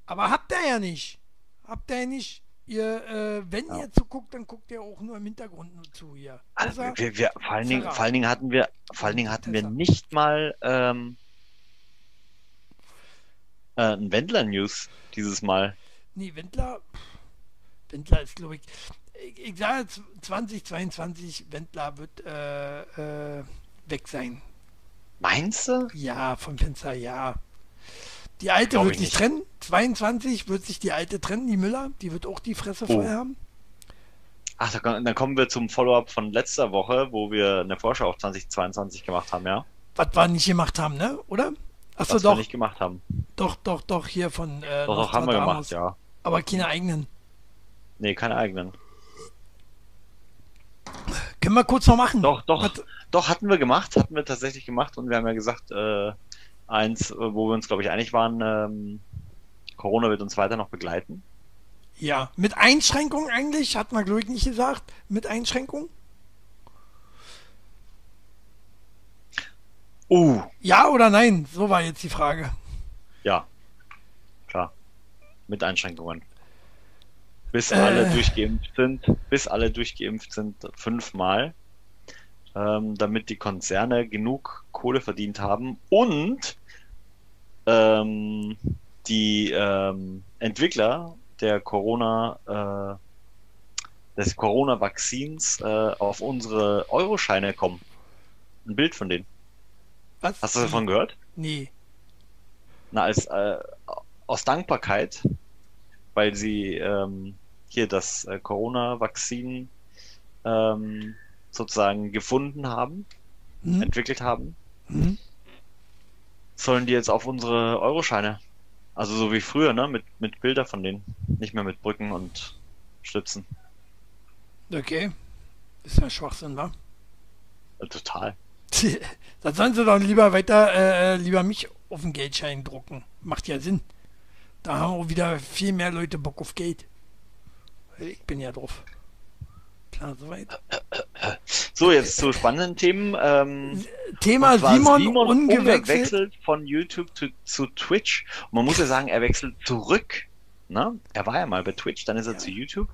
Aber habt ihr ja nicht. Habt ihr ja nicht. Ihr, äh, wenn Ja. ihr zuguckt, dann guckt ihr auch nur im Hintergrund nur zu hier. Also wir, wir, vor, allen Dingen, vor allen Dingen hatten wir, vor allen Dingen hatten wir nicht mal ähm, äh, ein Wendler-News dieses Mal. Nee, Wendler. Wendler ist, glaube ich. Ich, sage jetzt 2022, Wendler wird äh, äh, weg sein. Meinst du? Ja, vom Fenster, ja. Die alte Glaub wird ich sich nicht. trennen. 22 wird sich die alte trennen, die Müller. Die wird auch die Fresse Oh. voll haben. Ach, dann kommen wir zum Follow-up von letzter Woche, wo wir eine Vorschau auf 2022 gemacht haben, ja? Was wir nicht gemacht haben, ne? Oder? Achso, Was wir doch, nicht gemacht haben. doch, doch, doch, hier von äh, Doch, doch, haben wir gemacht, ja. Aber keine eigenen. Nee, keine eigenen. Können wir kurz noch machen? Doch, doch, Was- doch, hatten wir gemacht, hatten wir tatsächlich gemacht und wir haben ja gesagt, äh, eins, äh, wo wir uns, glaube ich, einig waren, ähm, Corona wird uns weiter noch begleiten. Ja, mit Einschränkungen eigentlich, hat man, glaube ich, nicht gesagt. Mit Einschränkungen? Uh, Ja oder nein? So war jetzt die Frage. ja. Klar. Mit Einschränkungen. Bis alle Äh. durchgeimpft sind, bis alle durchgeimpft sind, fünfmal, ähm, damit die Konzerne genug Kohle verdient haben und ähm, die ähm, Entwickler der Corona, äh, des Corona-Vakzins äh, auf unsere Euroscheine kommen. Ein Bild von denen. Was? Hast du davon gehört? Nee. Na, als äh, aus Dankbarkeit, weil sie ähm, hier das äh, Corona-Vakzin ähm, sozusagen gefunden haben, Hm? entwickelt haben, Hm? sollen die jetzt auf unsere Euroscheine. Also so wie früher, ne? Mit, mit Bilder von denen. Nicht mehr mit Brücken und Stützen. Okay. Ist ja Schwachsinn, wa? Total. Dann sollen sie doch lieber weiter, äh, lieber mich auf den Geldschein drucken. Macht ja Sinn. Da haben auch wieder viel mehr Leute Bock auf Geld. Ich bin ja drauf. Klar, soweit. So, jetzt zu spannenden Themen. Ähm, Thema Simon, ungewechselt. wechselt von YouTube zu, zu Twitch. Und man muss ja sagen, er wechselt zurück. Ne? Er war ja mal bei Twitch, dann ist er zu YouTube.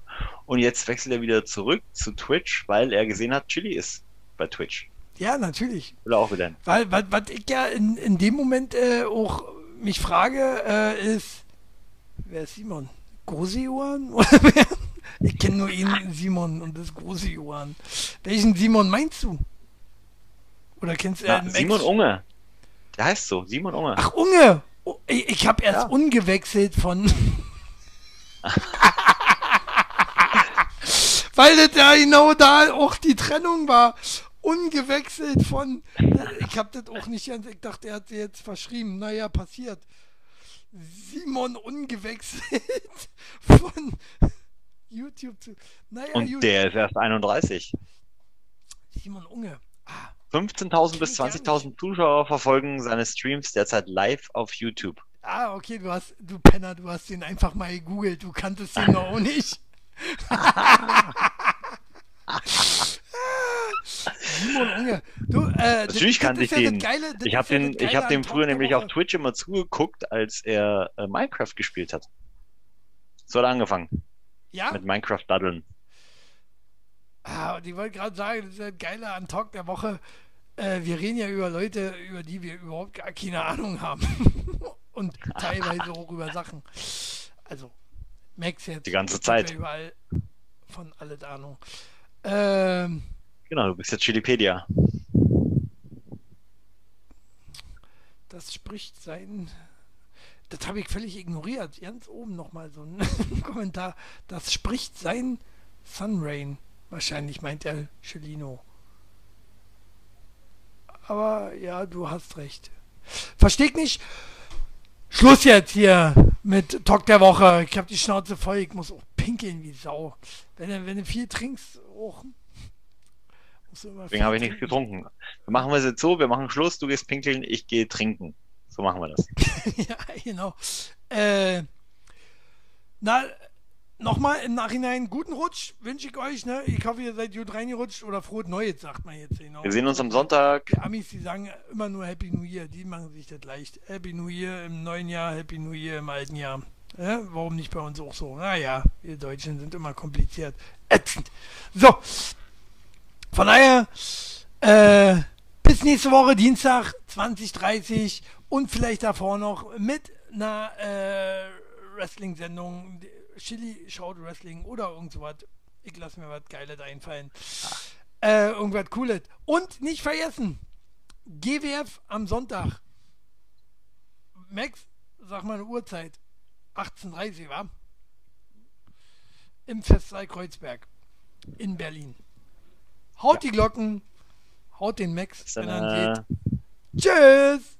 Und jetzt wechselt er wieder zurück zu Twitch, weil er gesehen hat, Chili ist bei Twitch. Ja, natürlich. Will er auch wieder. Weil, was, was ich ja in, in dem Moment äh, auch mich frage, äh, ist, wer ist Simon? Große Johann? Oder wer? Ich kenne nur ihn, Simon, und das ist Große Johann. Welchen Simon meinst du? Oder kennst du Na, äh, Max- Simon Unge. Der heißt so, Simon Unge. Ach, Unge! Oh, ich ich habe erst Ja. ungewechselt von. Weil das ja genau da auch die Trennung war. Ungewechselt von. Ich habe das auch nicht ganz. Ich dachte, er hat sie jetzt verschrieben. Naja, passiert. Simon ungewechselt von YouTube zu. Naja, Und gut. der ist erst 31. Simon Unge. Ah, 15.000 bis Kenn ich gar 20.000 Zuschauer verfolgen seine Streams derzeit live auf YouTube. ah, okay, du hast, du Penner, du hast den einfach mal gegoogelt. Du kanntest ihn noch nicht. Simon Unge. Du, äh, Natürlich kannte ich ja den. Geile, Ich habe ja den, ich hab dem früher nämlich auf. Twitch immer zugeguckt, als er äh, Minecraft gespielt hat. So hat er angefangen Ja? mit Minecraft daddeln. Ah, und ich wollte gerade sagen, das ist ja das Geile an Talk der Woche. Äh, wir reden ja über Leute, über die wir überhaupt gar keine Ahnung haben. und teilweise auch über Sachen. Also, Max jetzt. Die ganze Zeit. Überall von alles Ahnung. Ähm, Genau, du bist jetzt Chilipedia. das spricht sein. Das habe ich völlig ignoriert. Ganz oben nochmal so ein Kommentar. Das spricht sein Sunrain. Wahrscheinlich meint er Celino. Aber ja, du hast recht. Versteh ich nicht. Schluss jetzt hier mit Talk der Woche. Ich habe die Schnauze voll. Ich muss auch pinkeln wie Sau. Wenn du, wenn du viel trinkst, auch. Deswegen habe ich nichts getrunken. Wir machen es jetzt so, wir machen Schluss, du gehst pinkeln, ich gehe trinken. So machen wir das. ja, genau. Äh, na, nochmal im Nachhinein guten Rutsch wünsche ich euch. Ne? Ich hoffe, ihr seid gut reingerutscht oder frohes Neues, sagt man jetzt. Genau. Wir sehen uns am Sonntag. Die Amis, die sagen immer nur Happy New Year. Die machen sich das leicht. Happy New Year im neuen Jahr, Happy New Year im alten Jahr. Ja, warum nicht bei uns auch so? Naja, wir Deutschen sind immer kompliziert. Ätzend. So. Von daher, äh, bis nächste Woche, Dienstag, 2030 und vielleicht davor noch mit einer äh, Wrestling-Sendung. Chili schaut Wrestling oder irgend sowas. Ich lasse mir was Geiles einfallen. Äh, irgendwas Cooles. Und nicht vergessen, GWF am Sonntag. Max, sag mal eine Uhrzeit. 18.30 war? Im Festsaal Kreuzberg in Berlin. Haut die Glocken, haut den Max, wenn er äh, ihn sieht. Tschüss!